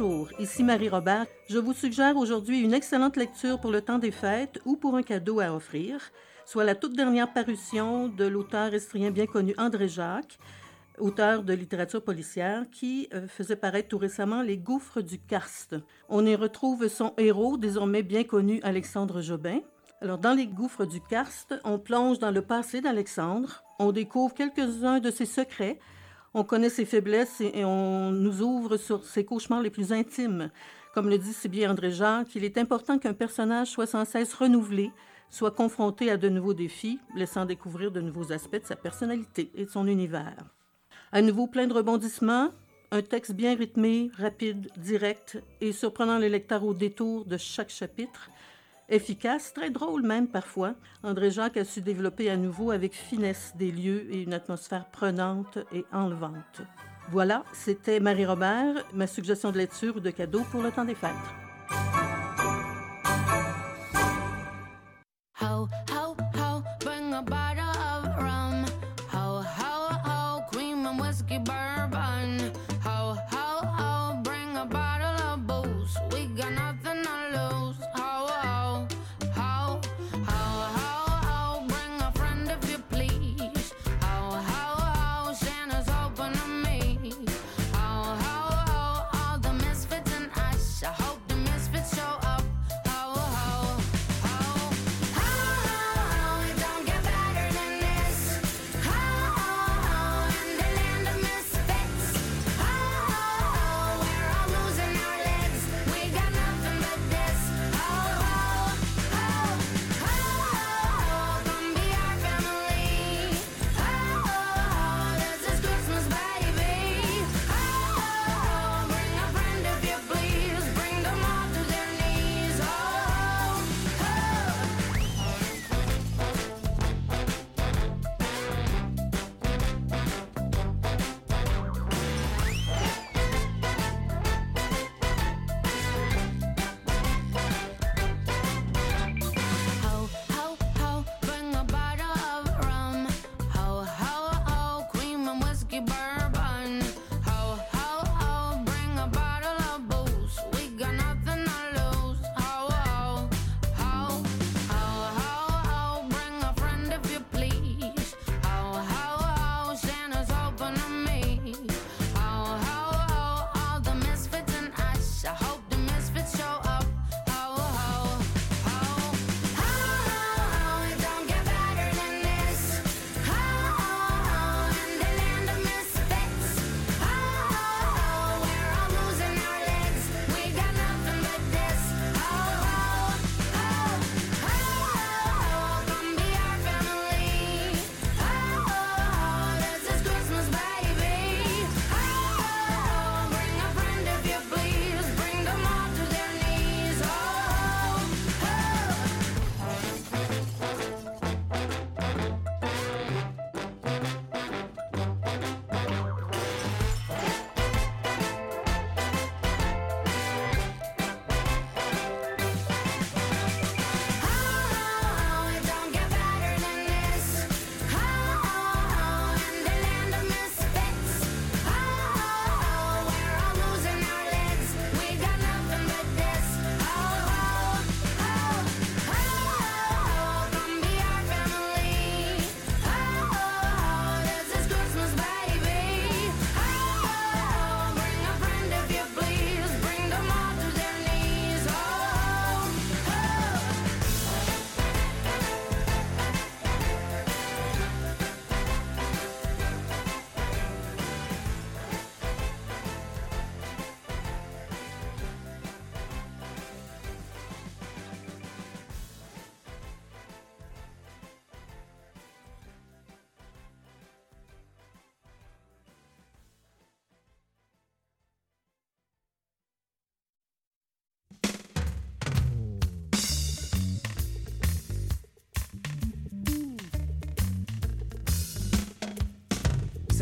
Speaker 16: Bonjour, ici Marie Robert. Je vous suggère aujourd'hui une excellente lecture pour le temps des fêtes ou pour un cadeau à offrir, soit la toute dernière parution de l'auteur estrien bien connu André Jacques, auteur de littérature policière, qui euh, faisait paraître tout récemment Les Gouffres du Karst. On y retrouve son héros, désormais bien connu Alexandre Jobin. Alors, dans Les Gouffres du Karst, on plonge dans le passé d'Alexandre, on découvre quelques-uns de ses secrets, on connaît ses faiblesses et, on nous ouvre sur ses cauchemars les plus intimes. Comme le dit si bien André Jacques, il est important qu'un personnage soit sans cesse renouvelé, soit confronté à de nouveaux défis, laissant découvrir de nouveaux aspects de sa personnalité et de son univers. À nouveau plein de rebondissements, un texte bien rythmé, rapide, direct et surprenant le lecteur au détour de chaque chapitre. Efficace, très drôle même parfois, André Jacques a su développer à nouveau avec finesse des lieux et une atmosphère prenante et enlevante. Voilà, c'était Marie Robert, ma suggestion de lecture ou de cadeau pour le temps des fêtes.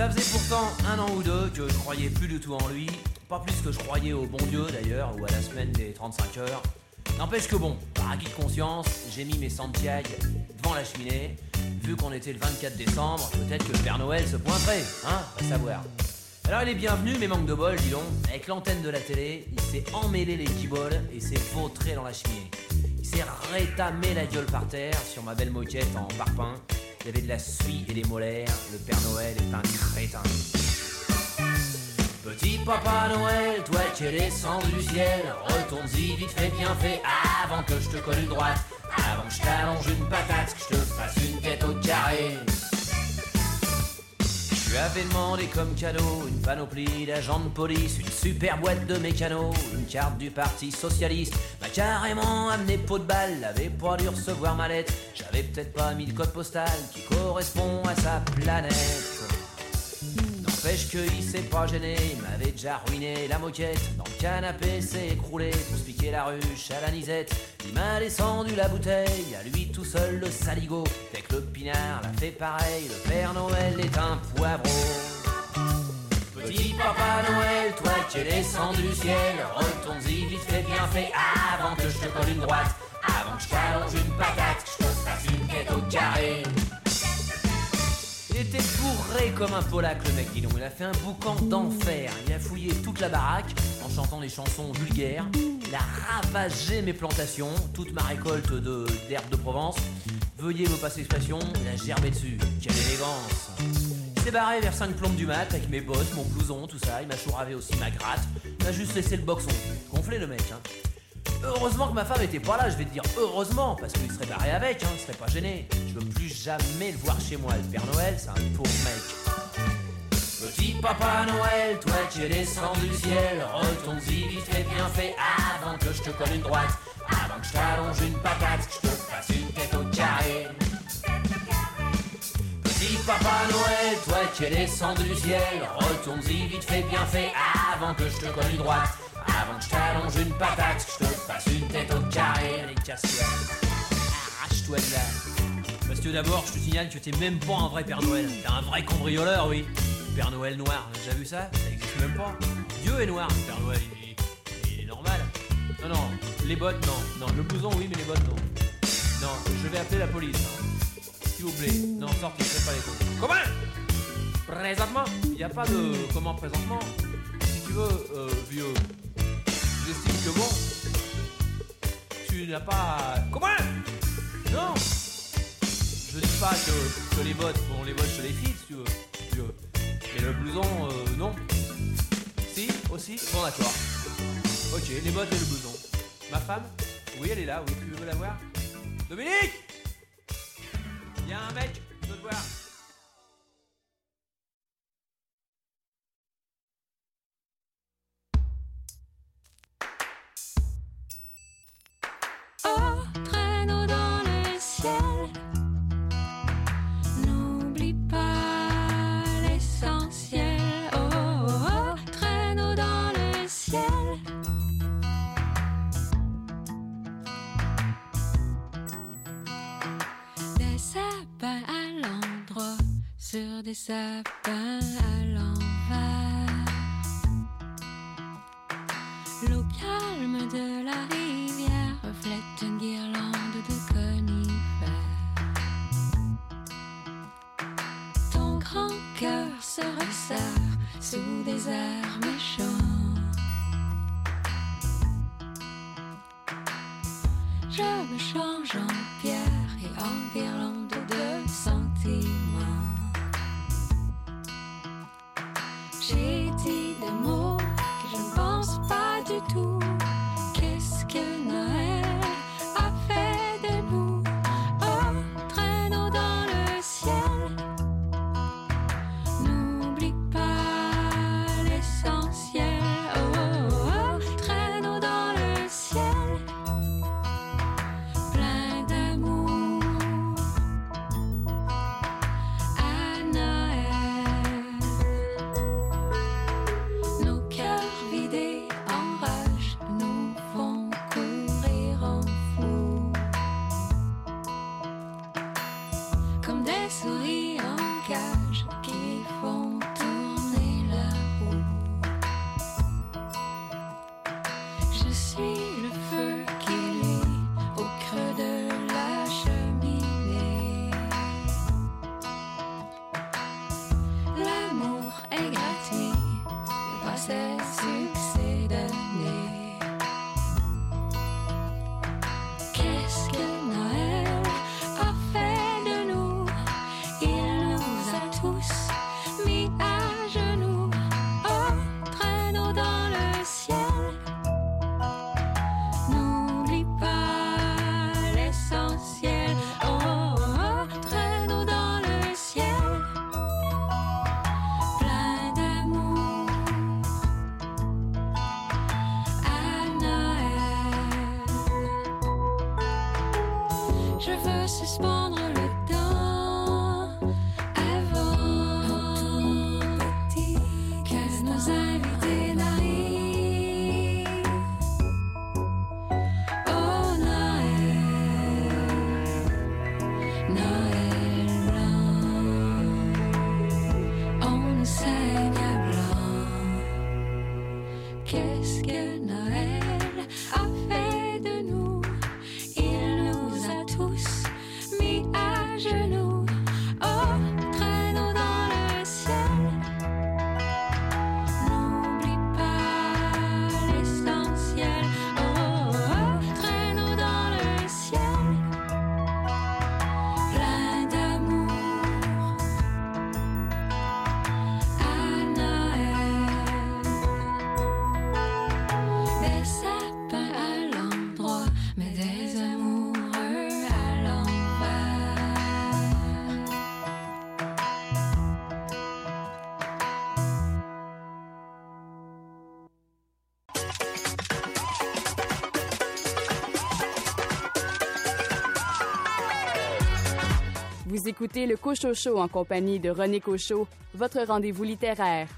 Speaker 17: Ça faisait pourtant un an ou deux que je croyais plus du tout en lui, pas plus que je croyais au bon Dieu d'ailleurs, ou à la semaine des 35 heures. N'empêche que bon, par acquis de conscience, j'ai mis mes Santiago devant la cheminée. Vu qu'on était le 24 décembre, peut-être que le Père Noël se pointerait, hein, va savoir. Alors il est bienvenu, mais manque de bol, dis donc. Avec l'antenne de la télé, il s'est emmêlé les guiboles et s'est vautré dans la cheminée. Il s'est rétamé la gueule par terre sur ma belle moquette en parpaing. Il y avait de la suie et des molaires. Le Père Noël est un crétin. Petit Papa Noël, toi qui es descendu du ciel, retourne-y vite fait bien fait avant que je te colle une droite, avant que je t'allonge une patate, que je te fasse une tête au carré. Lui avais demandé comme cadeau une panoplie d'agents de police, une super boîte de mécano, une carte du Parti Socialiste. Carrément amené pot de balle, avait pas dû recevoir ma lettre. J'avais peut-être pas mis le code postal qui correspond à sa planète. N'empêche qu'il s'est pas gêné, il m'avait déjà ruiné la moquette. Dans le canapé s'est écroulé pour se la ruche à la nisette. Il m'a descendu la bouteille, à lui tout seul le saligo. Dès que le pinard l'a fait pareil, le Père Noël est un poivreau. Petit Papa Noël, toi qui es descendu du ciel, retourne-y vite fait bien fait avant que je te colle une droite, avant que je t'allonge une patate, que je te fasse une tête au carré. Il était bourré comme un polac le mec, dis. Il a fait un boucan d'enfer. Il a fouillé toute la baraque en chantant des chansons vulgaires. Il a ravagé mes plantations, toute ma récolte de- d'herbes de Provence. Veuillez me passer l'expression, il a gerbé dessus. Quelle élégance Il s'est barré vers 5 plombes du mat avec mes bottes, mon blouson, tout ça. Il m'a chouravé aussi ma gratte. Il m'a juste laissé le boxon. Gonflé le mec, hein. Heureusement que ma femme était pas là, je vais te dire heureusement, parce qu'il serait barré avec, hein, il serait pas gêné. Je veux plus jamais le voir chez moi. Le Père Noël, c'est un pauvre mec. Petit Papa Noël, toi qui es descendu du ciel, retourne-y vite fait bien fait avant que je te colle une droite, avant que je t'allonge une patate, que je te fasse une tête au carré. Petit Papa Noël, toi qui es descendu du ciel, retourne-y vite fait bien fait avant que je te colle une droite, avant que je t'allonge une patate, que je te fasse une tête au carré. Allez, casse-toi. Arrache-toi de là. Monsieur, d'abord, je te signale que t'es même pas un vrai Père Noël. T'es un vrai cambrioleur, oui. Le Père Noël noir, t'as déjà vu ça? Ça existe même pas. Dieu est noir, le Père Noël, il est, il est normal. Non, non, les bottes, non. Non, le blouson, oui, mais les bottes, non. Non, je vais appeler la police. hein. S'il vous plaît. Non, sortez, faites pas les cons. Comment? Présentement Il n'y a pas de comment présentement. Si tu veux, euh, vieux, j'estime que bon, tu n'as pas. Comment? Non Je dis pas que, les bottes, bon, les bottes, je les file si tu veux. Mais le blouson, euh, non. Si, aussi Bon, d'accord. Ok, les bottes et le blouson. Ma femme? Oui, elle est là, oui, tu veux la voir? Dominique Il y a un mec, je veux te voir.
Speaker 18: Oh, sur des sapins à l'envers. L'eau calme de la rivière reflète une guirlande de conifères. Ton grand cœur se resserre sous des airs méchants. Je me change en pierre et en guirlande de sentiments. J'ai dit des mots
Speaker 1: Écoutez le Cochocho en compagnie de René Cochot, votre rendez-vous littéraire.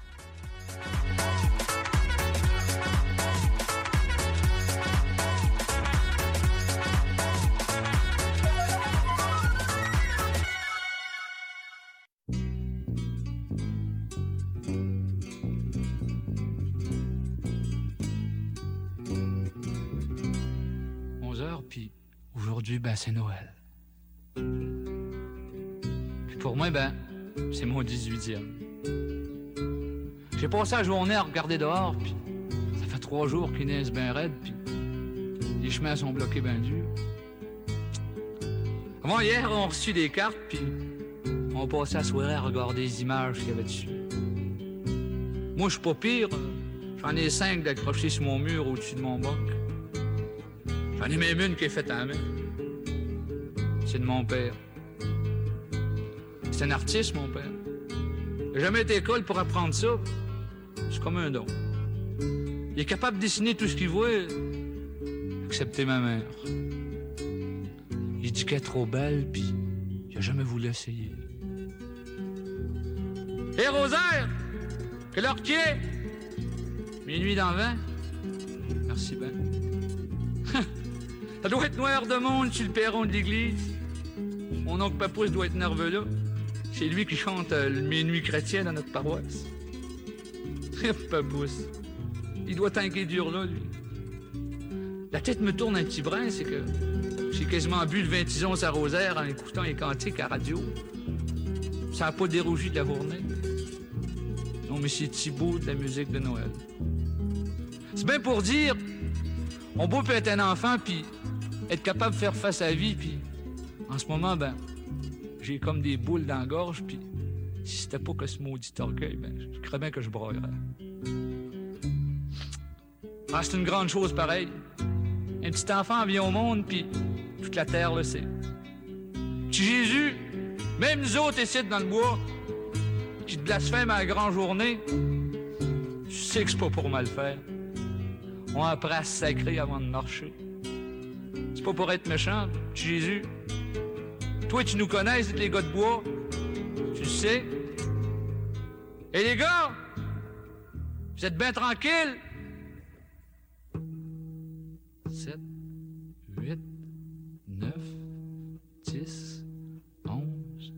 Speaker 19: puis aujourd'hui, ben, c'est Noël. Puis pour moi, ben, c'est mon 18e. J'ai passé la journée à regarder dehors, puis ça fait trois jours qu'il neige bien raide, puis les chemins sont bloqués bien durs. Avant hier, on a reçu des cartes, puis on passait la soirée à regarder les images qu'il y avait dessus. Moi, je suis pas pire. J'en ai cinq d'accrochés sur mon mur au-dessus de mon bac. J'en ai même une qui est faite à main. C'est de mon père. C'est un artiste, mon père. N'a jamais été à l'école pour apprendre ça. C'est comme un don. Il est capable de dessiner tout ce qu'il voit, excepté ma mère. Il dit qu'elle est trop belle, puis il a jamais voulu essayer. Hé, Rosaire! Quelle heure qu'il est? Minuit dans vent? Merci ben. [laughs] Ça doit être noir de monde sur le perron de l'église. Mon oncle Papousse doit être nerveux là. C'est lui qui chante euh, le minuit chrétien dans notre paroisse. [laughs] Papousse. Il doit tanker dur là, lui. La tête me tourne un petit brin, c'est que j'ai quasiment bu le ventison à Rosaire en écoutant les cantiques à radio. Ça n'a pas dérougi de la journée. Non, mais c'est Thibaut de la musique de Noël. C'est bien pour dire, on peut être un enfant, puis être capable de faire face à la vie, puis en ce moment, ben, j'ai comme des boules dans la gorge, puis si c'était pas que ce maudit orgueil, ben, je crois bien que je broyerais. Ah, c'est une grande chose pareille. Un petit enfant vient au monde, puis toute la terre le sait. Petit Jésus, même nous autres ici dans le bois, qui te blasphème à la grande journée, tu sais que c'est pas pour mal faire. On apprend à se sacrer avant de marcher. C'est pas pour être méchant, Jésus. Toi, tu nous connais, c'est les gars de bois. Tu le sais. Et les gars, vous êtes bien tranquilles? 7, 8, 9, 10, 11,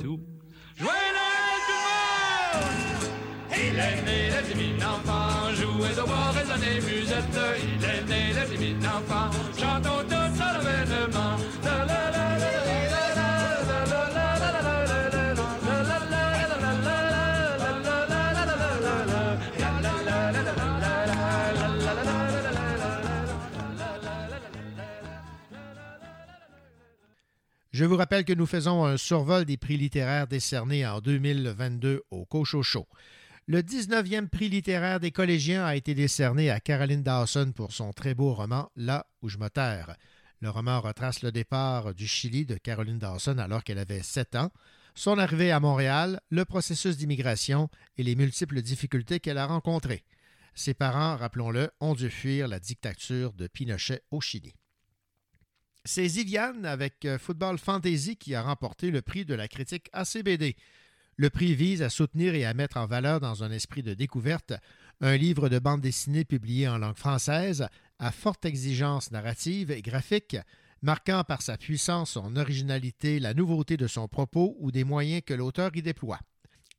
Speaker 19: 12. Joyeux Noël tout le monde! Il est né le divin enfant, jouez au résonnez musette. Il est né le divin enfant,
Speaker 3: Je vous rappelle que nous faisons un survol des prix littéraires décernés en 2022 au Cochocho. Le 19e prix littéraire des collégiens a été décerné à Caroline Dawson pour son très beau roman Là où je me terre. Le roman retrace le départ du Chili de Caroline Dawson alors qu'elle avait 7 ans, son arrivée à Montréal, le processus d'immigration et les multiples difficultés qu'elle a rencontrées. Ses parents, rappelons-le, ont dû fuir la dictature de Pinochet au Chili. C'est Ziviane avec euh, Football Fantasy qui a remporté le prix de la critique ACBD. Le prix vise à soutenir et à mettre en valeur dans un esprit de découverte un livre de bande dessinée publié en langue française à forte exigence narrative et graphique, marquant par sa puissance, son originalité, la nouveauté de son propos ou des moyens que l'auteur y déploie.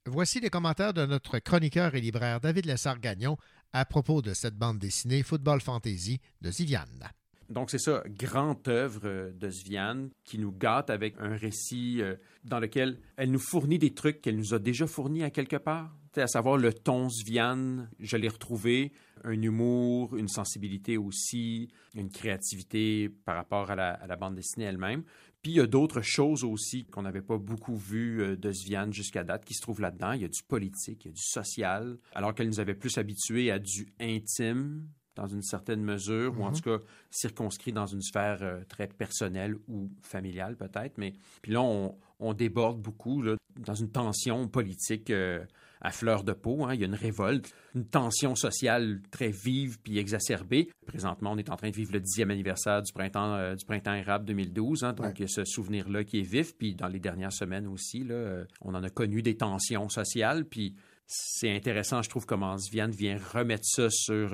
Speaker 3: Voici les commentaires de notre chroniqueur et libraire David Lessard-Gagnon à propos de cette bande dessinée Football Fantasy de Ziviane.
Speaker 20: Donc, c'est ça, grande œuvre euh, de Sviane qui nous gâte avec un récit euh, dans lequel elle nous fournit des trucs qu'elle nous a déjà fournis à quelque part. À savoir le ton Sviane, je l'ai retrouvé, un humour, une sensibilité aussi, une créativité par rapport à la, à la bande dessinée elle-même. Puis il y a d'autres choses aussi qu'on n'avait pas beaucoup vues euh, de Sviane jusqu'à date qui se trouvent là-dedans. Il y a du politique, il y a du social, alors qu'elle nous avait plus habitués à du intime, dans une certaine mesure, ou en
Speaker 3: Mhm.
Speaker 20: tout cas circonscrit dans une sphère euh, très personnelle ou familiale peut-être. Mais puis là, on, on déborde beaucoup là, dans une tension politique euh, à fleur de peau. hein. Il y a une révolte, une tension sociale très vive puis exacerbée. Présentement, on est en train de vivre le dixième anniversaire du printemps, euh, du printemps érable 2012. hein. donc, il y a ce souvenir-là qui est vif. Puis dans les dernières semaines aussi, là, on en a connu des tensions sociales. Puis c'est intéressant, je trouve, comment Sviane vient remettre ça sur...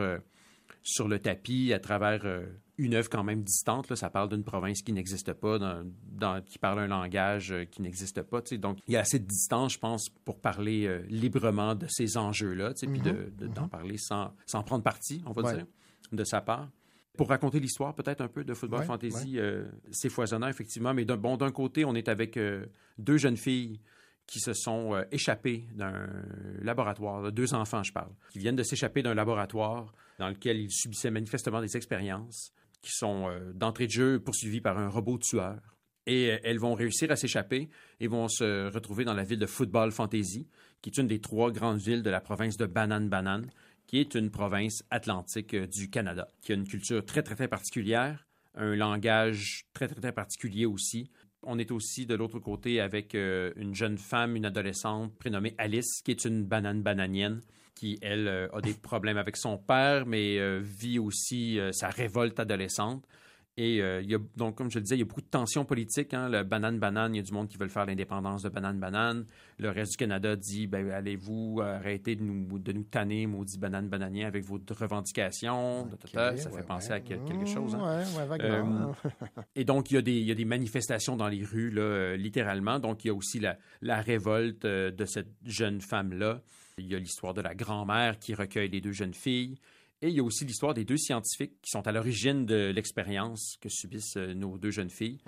Speaker 20: sur le tapis à travers euh, une œuvre quand même distante. Là. Ça parle d'une province qui n'existe pas, dans- dans- qui parle un langage euh, qui n'existe pas. Donc, il y a assez de distance, je pense, pour parler euh, librement de ces enjeux-là, puis de-
Speaker 3: Mhm,
Speaker 20: de- d'en parler sans, sans prendre parti, on va
Speaker 3: Ouais.
Speaker 20: dire, de sa part. Pour raconter l'histoire, peut-être un peu de Football
Speaker 3: Ouais,
Speaker 20: Fantasy, c'est foisonnant, effectivement. Mais d'un bon, d'un côté, on est avec deux jeunes filles qui se sont échappées d'un laboratoire, deux enfants, je parle, qui viennent de s'échapper d'un laboratoire dans lequel ils subissaient manifestement des expériences, qui sont euh, d'entrée de jeu poursuivis par un robot tueur. Et euh, elles vont réussir à s'échapper et vont se retrouver dans la ville de Football Fantasy, qui est une des trois grandes villes de la province de Banane Banane, qui est une province atlantique euh, du Canada, qui a une culture très, très, très particulière, un langage très, très, très particulier aussi. On est aussi de l'autre côté avec une jeune femme, une adolescente prénommée Alice, qui est une banane bananienne, qui, elle, euh, a des problèmes avec son père, mais euh, vit aussi euh, sa révolte adolescente. Et euh, il y a, donc, comme je le disais, il y a beaucoup de tensions politiques. Hein. Le banane-banane, il y a du monde qui veut faire l'indépendance de banane-banane. Le reste du Canada dit ben, allez-vous arrêter de nous, de nous tanner, maudit banane-bananien, avec vos revendications? Ça
Speaker 5: ouais,
Speaker 20: fait penser
Speaker 5: ouais.
Speaker 20: à quel- quelque chose. hein.
Speaker 5: Ouais, ouais, vaguement.
Speaker 20: et donc, il y, a des, il y a des manifestations dans les rues, là, euh, littéralement. Donc, il y a aussi la, la révolte euh, de cette jeune femme-là. Il y a l'histoire de la grand-mère qui recueille les deux jeunes filles. Et il y a aussi l'histoire des deux scientifiques qui sont à l'origine de l'expérience que subissent euh, nos deux jeunes filles.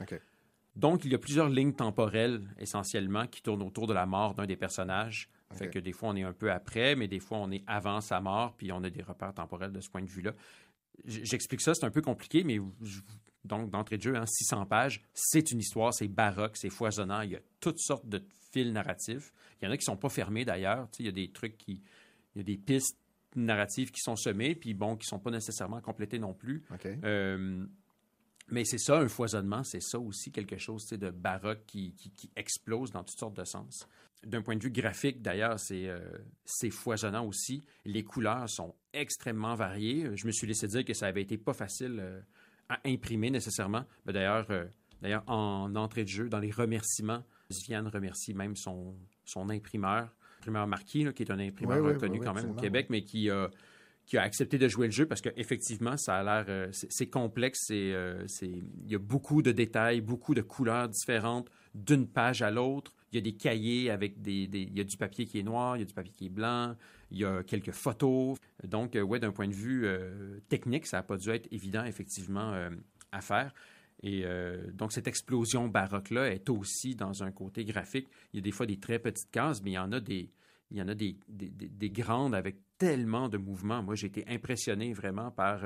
Speaker 20: Donc, il y a plusieurs lignes temporelles, essentiellement, qui tournent autour de la mort d'un des personnages. Fait que des fois, on est un peu après, mais des fois, on est avant sa mort, puis on a des repères temporels de ce point de vue-là. J'explique ça, c'est un peu compliqué, mais je- donc, d'entrée de jeu, hein, 600 pages, c'est une histoire, c'est baroque, c'est foisonnant, il y a toutes sortes de fils narratifs. Il y en a qui sont pas fermés, d'ailleurs. Tu sais, Il y a des trucs qui... Il y a des pistes narratives qui sont semées, puis bon, qui sont pas nécessairement complétées non plus. Euh, mais c'est ça, un foisonnement, c'est ça aussi quelque chose tu sais, de baroque qui, qui- qui explose dans toutes sortes de sens. D'un point de vue graphique, d'ailleurs, c'est euh, c'est foisonnant aussi. Les couleurs sont extrêmement variées. Je me suis laissé dire que ça avait été pas facile euh, à imprimer nécessairement. Mais D'ailleurs, euh, d'ailleurs, en entrée de jeu, dans les remerciements, Viviane remercie même son, son imprimeur, imprimeur Marquis, là, qui est un imprimeur
Speaker 5: Oui,
Speaker 20: reconnu
Speaker 5: oui, oui,
Speaker 20: quand même au Québec, mais qui a qui a accepté de jouer le jeu parce qu'effectivement, ça a l'air. euh, c'est complexe. euh, Il y a beaucoup de détails, beaucoup de couleurs différentes d'une page à l'autre. Il y a des cahiers avec des, Il y a du papier qui est noir, il y a du papier qui est blanc, il y a quelques photos. Donc, euh, ouais, d'un point de vue euh, technique, ça n'a pas dû être évident, effectivement, euh, à faire. Et donc, cette explosion baroque-là est aussi dans un côté graphique. Il y a des fois des très petites cases, mais il y en a des, il y en a des, des- des- des grandes avec tellement de mouvements. Moi, j'ai été impressionné vraiment par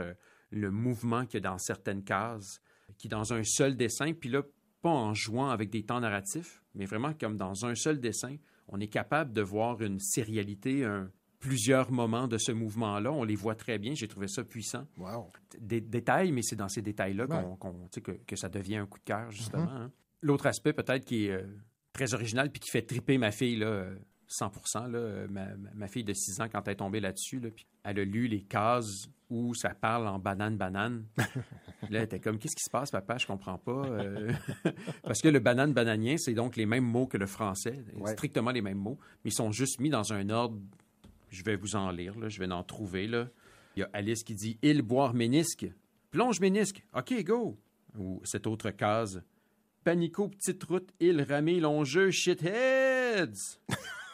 Speaker 20: le mouvement qu'il y a dans certaines cases, qui dans un seul dessin, puis là, pas en jouant avec des temps narratifs, mais vraiment comme dans un seul dessin, on est capable de voir une sérialité, un- plusieurs moments de ce mouvement-là. On les voit très bien. J'ai trouvé ça puissant. Des détails, mais c'est dans ces détails-là
Speaker 5: Ouais.
Speaker 20: tu sais, que, que ça devient un coup de cœur, justement.
Speaker 5: Mhm.
Speaker 20: hein. L'autre aspect, peut-être, qui est euh, très original puis qui fait triper ma fille, là, euh, 100% là. Ma, ma fille de 6 ans, quand elle est tombée là-dessus, là, elle a lu les cases où ça parle en banane-banane. [laughs] là, elle était comme, qu'est-ce qui se passe, papa? Je comprends pas. Euh, [laughs] Parce que le banane-bananien, c'est donc les mêmes mots que le français,
Speaker 5: Ouais.
Speaker 20: strictement les mêmes mots, mais ils sont juste mis dans un ordre. Je vais vous en lire, là. je vais en trouver. Là. Il y a Alice qui dit Il boire ménisque. Plonge ménisque. OK, go. Ou cette autre case Panico, petite route, île ramée, longeux, shitheads. [laughs]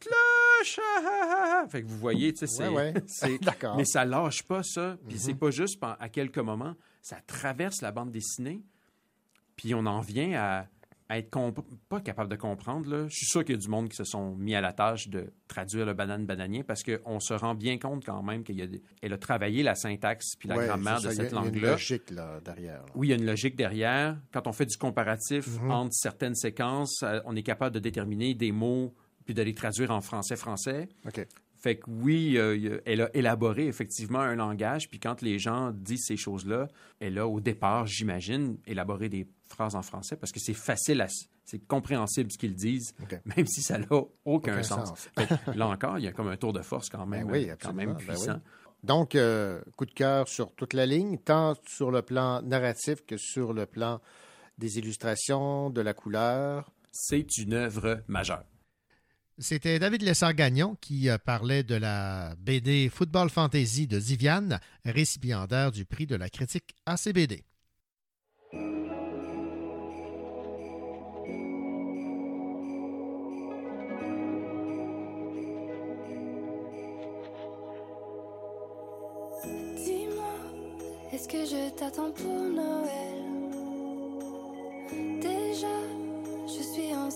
Speaker 20: Cloche! ah, ah, ah. Fait que vous voyez, tu sais, c'est.
Speaker 5: Ouais, ouais. [laughs]
Speaker 20: c'est-
Speaker 5: D'accord.
Speaker 20: Mais ça lâche pas, ça. Puis
Speaker 5: Mhm.
Speaker 20: c'est pas juste à quelques moments. Ça traverse la bande dessinée. Puis on en vient à, à être pas capable de comprendre. Là. Je suis sûr qu'il y a du monde qui se sont mis à la tâche de traduire le banane bananien parce qu'on se rend bien compte quand même qu'elle a travaillé la syntaxe puis la
Speaker 5: Ouais,
Speaker 20: grammaire de
Speaker 5: a-
Speaker 20: cette
Speaker 5: il y a une
Speaker 20: langue-là.
Speaker 5: logique là, derrière. là.
Speaker 20: Oui, il y a une logique derrière. Quand on fait du comparatif
Speaker 5: Mhm.
Speaker 20: entre certaines séquences, euh, on est capable de déterminer des mots puis de les traduire en français-français.
Speaker 5: OK.
Speaker 20: Fait que oui, euh, elle a élaboré effectivement un langage, puis quand les gens disent ces choses-là, elle a au départ, j'imagine, élaboré des phrases en français parce que c'est facile, à, c'est compréhensible ce qu'ils disent, même si ça n'a aucun,
Speaker 5: Aucun
Speaker 20: sens.
Speaker 5: sens.
Speaker 20: Fait que là encore, il y a comme un tour de force quand même,
Speaker 5: Ben oui,
Speaker 20: euh, quand même
Speaker 5: ben
Speaker 20: puissant.
Speaker 5: oui. Donc, euh, coup de cœur sur toute la ligne, tant sur le plan narratif que sur le plan des illustrations, de la couleur.
Speaker 20: C'est une œuvre majeure.
Speaker 3: C'était David Lessard-Gagnon qui euh, parlait de la BD Football Fantasy de Ziviane, récipiendaire du prix de la critique ACBD.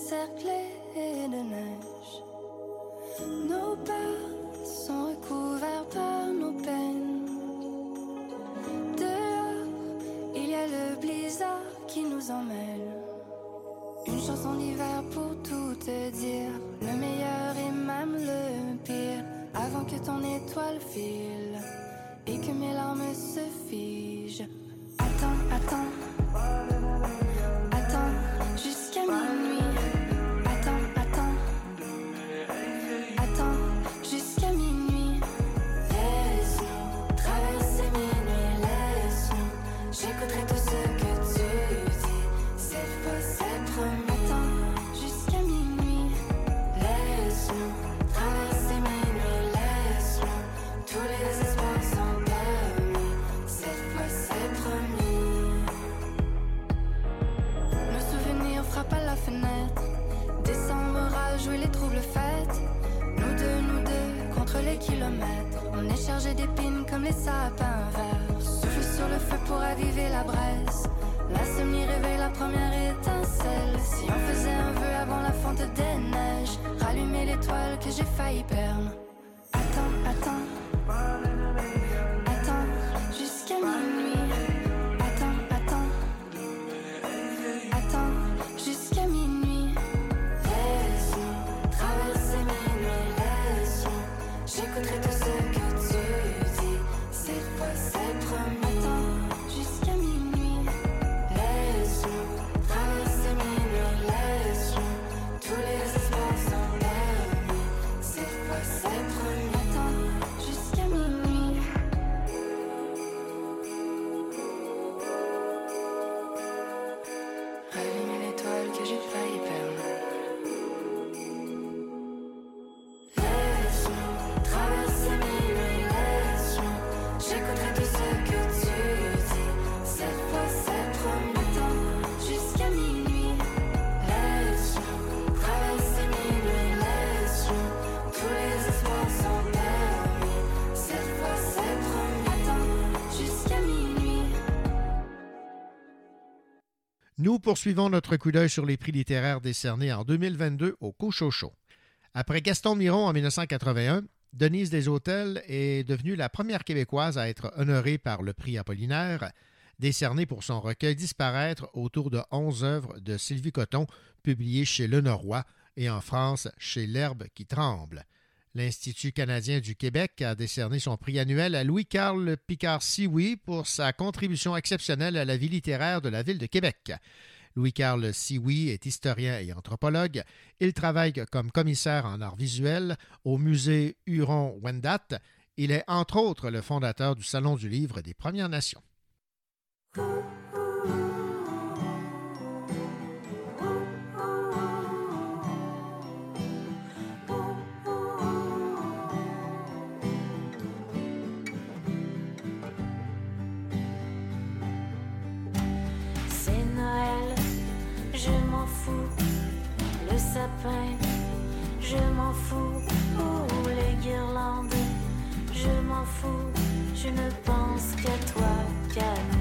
Speaker 21: Suis encerclée de neige. Nos pas sont recouverts par nos peines. Dehors, il y a le blizzard qui nous emmêle. Une chanson d'hiver pour tout te dire, le meilleur et même le pire, avant que ton étoile file et que mes larmes se figent. Attends, attends Chargé d'épines comme les sapins verts. Souffle sur le feu pour aviver la braise. L'insomnie réveille la première étincelle. Si on faisait un vœu avant la fonte des neiges, rallumer l'étoile que j'ai failli perdre. Attends. Attends,
Speaker 3: poursuivons notre coup d'œil sur les prix littéraires décernés en 2022 au Cochocho. Après Gaston Miron en 1981, Denise Desautels est devenue la première Québécoise à être honorée par le prix Apollinaire, décerné pour son recueil Disparaître autour de 11 œuvres de Sylvie Coton, publiées chez Le Norrois et en France chez L'Herbe qui tremble. L'Institut canadien du Québec a décerné son prix annuel à Louis-Carl Picard-Sioui pour sa contribution exceptionnelle à la vie littéraire de la ville de Québec. Louis-Carl Sioui est historien et anthropologue. Il travaille comme commissaire en art visuel au musée Huron-Wendat. Il est entre autres le fondateur du Salon du livre des Premières Nations.
Speaker 22: Je m'en fous. Oh, les guirlandes, je m'en fous. Je ne pense qu'à toi, qu'à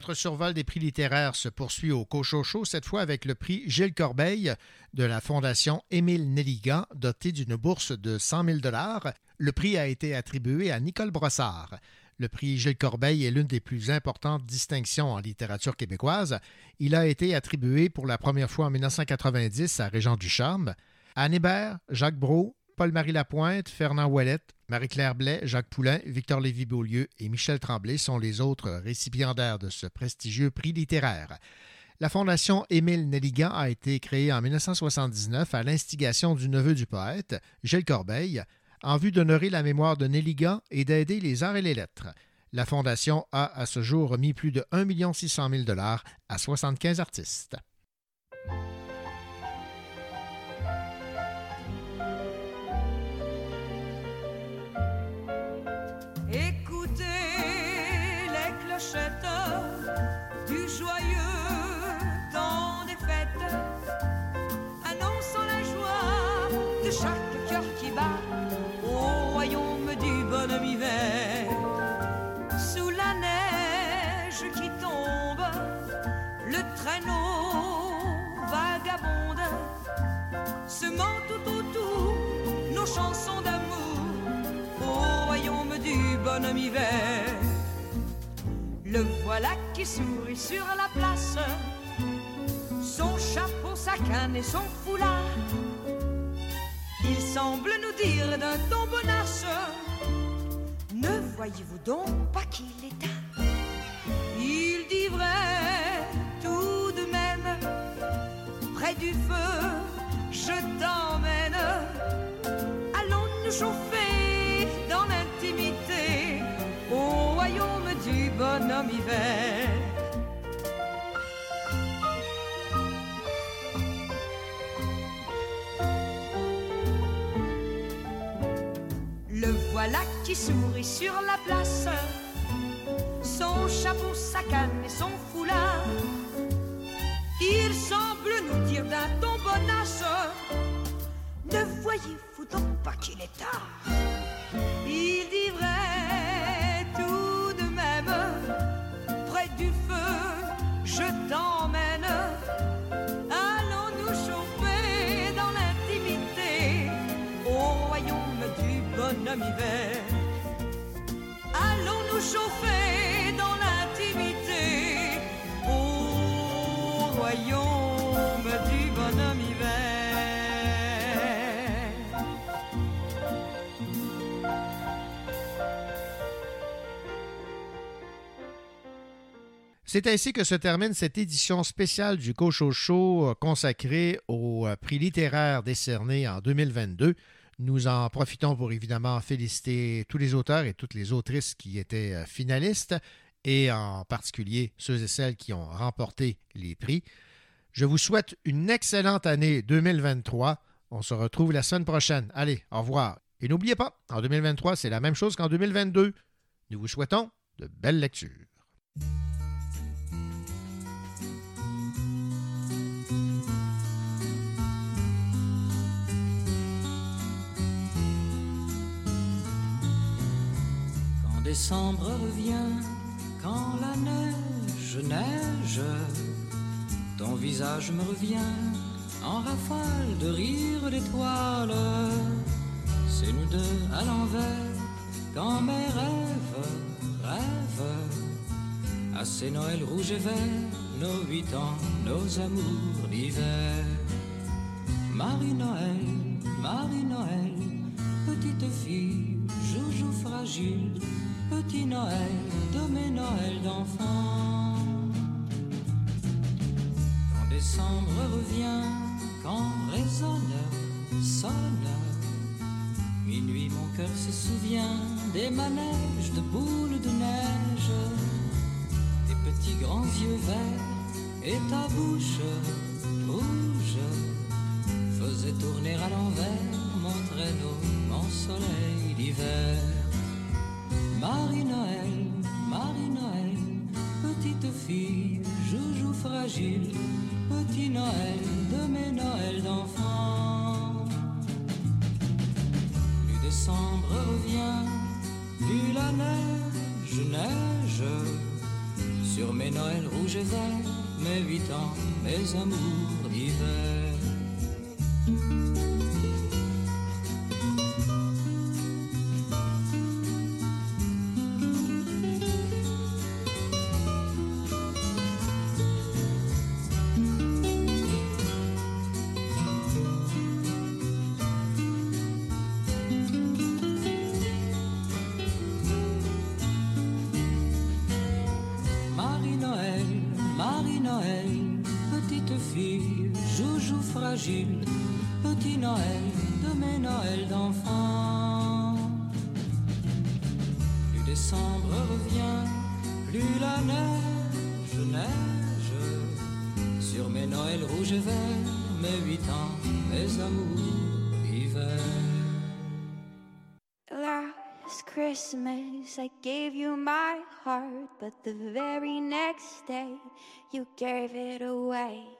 Speaker 22: Notre
Speaker 3: survol des prix littéraires se poursuit au Cochocho, cette fois avec le prix Gilles Corbeil de la Fondation Émile Nelligan, doté d'une bourse de 100 000 Le prix a été attribué à Nicole Brossard. Le prix Gilles Corbeil est l'une des plus importantes distinctions en littérature québécoise. Il a été attribué pour la première fois en 1990 à Régent Ducharme. Anne Hébert, Jacques Brault, Paul-Marie Lapointe, Fernand Ouellette, Marie-Claire Blais, Jacques Poulain, Victor Lévy-Beaulieu et Michel Tremblay sont les autres récipiendaires de ce prestigieux prix littéraire. La Fondation Émile Nelligan a été créée en 1979 à l'instigation du neveu du poète, Gilles Corbeil, en vue d'honorer la mémoire de Nelligan et d'aider les arts et les lettres. La Fondation a à ce jour remis plus de 1 600 000 à 75 artistes.
Speaker 23: Le traîneau vagabonde, semant tout autour nos chansons d'amour au royaume du bonhomme hiver. Le voilà qui sourit sur la place, son chapeau, sa canne et son foulard.
Speaker 24: Il semble nous dire d'un ton bonache Ne voyez-vous donc pas qu'il est tard? Il dit vrai Du feu, je t'emmène. Allons nous chauffer dans l'intimité Au royaume du bonhomme hiver? Le voilà qui sourit sur la place, son chapeau, sa canne et son foulard. Il semble nous dire d'un ton bonasse, ne voyez-vous donc pas qu'il est tard? Il dit vrai tout de même, près du feu, je t'emmène. Allons nous chauffer dans l'intimité au royaume du bonhomme hiver? Allons nous chauffer
Speaker 3: C'est ainsi que se termine cette édition spéciale du Cocho Show euh, consacrée au euh, prix littéraire décerné en 2022. Nous en profitons pour évidemment féliciter tous les auteurs et toutes les autrices qui étaient euh, finalistes et en particulier ceux et celles qui ont remporté les prix. Je vous souhaite une excellente année 2023. On se retrouve la semaine prochaine. Allez, au revoir. Et n'oubliez pas, en 2023, c'est la même chose qu'en 2022. Nous vous souhaitons de belles lectures.
Speaker 25: Décembre revient, quand la neige neige, ton visage me revient en rafale de rire d'étoiles. C'est nous deux à l'envers, quand mes rêves rêvent. À ces Noëls rouges et verts, nos huit ans, nos amours d'hiver. Marie-Noël, Marie-Noël, petite fille, joujou fragile, petit Noël de mes Noëls d'enfant. Quand décembre revient, quand résonne, sonne, minuit mon cœur se souvient des manèges de boules de neige, tes petits grands yeux verts et ta bouche rouge faisait tourner à l'envers mon traîneau, mon soleil d'hiver. Marie-Noël, Marie-Noël, petite fille, joujou fragile, petit Noël de mes Noëls d'enfant. Plus décembre revient, plus la neige neige, sur mes Noëls rouges et verts, mes huit ans, mes amours d'hiver. Petit Noël de mes Noëls d'enfant. Plus décembre revient, plus la neige neige, sur mes Noëls rouges et verts, mes huit ans, mes amours d'hiver.
Speaker 10: Last Christmas, I gave you my heart, but the very next day, you gave it away.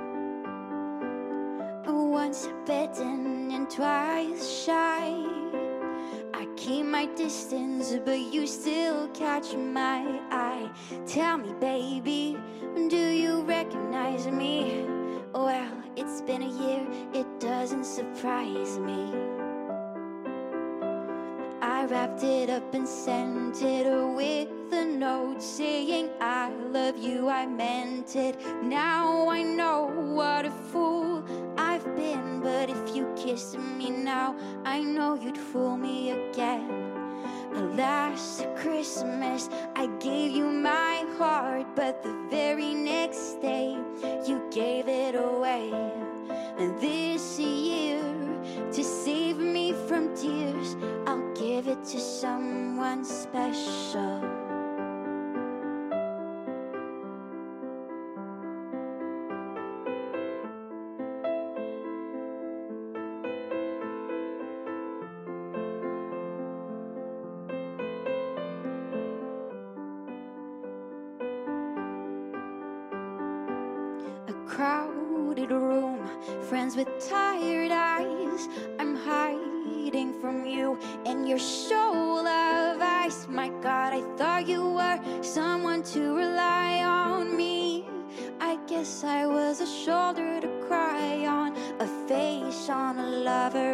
Speaker 10: Once bitten and twice shy, I keep my distance, but you still catch my eye. Tell me, baby, do you recognize me? Well, it's been a year, it doesn't surprise me. I wrapped it up and sent it with a note saying I love you, I meant it. Now I know what a fool I've been, but if you kissed me now, I know you'd fool me again. Last Christmas, I gave you my heart, but the very next day, you gave it away. And this year, to save me from tears, I'll give it to someone special.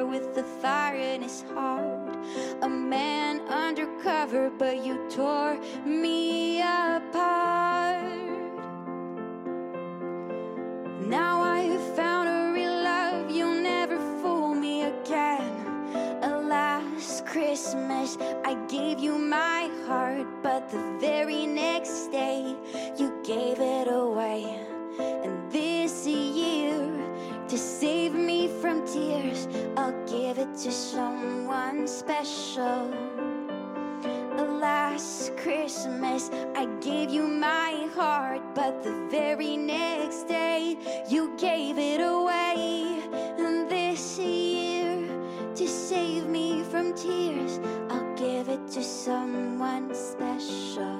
Speaker 10: With the fire in his heart. A man undercover, but you tore me apart. Now I have found a real love, you'll never fool me again. Last Christmas, I gave you my heart, but the very next day, you gave it away. Give it to someone special. Last Christmas, I gave you my heart, but the very next day, you gave it away. And this year, to save me from tears, I'll give it to someone special.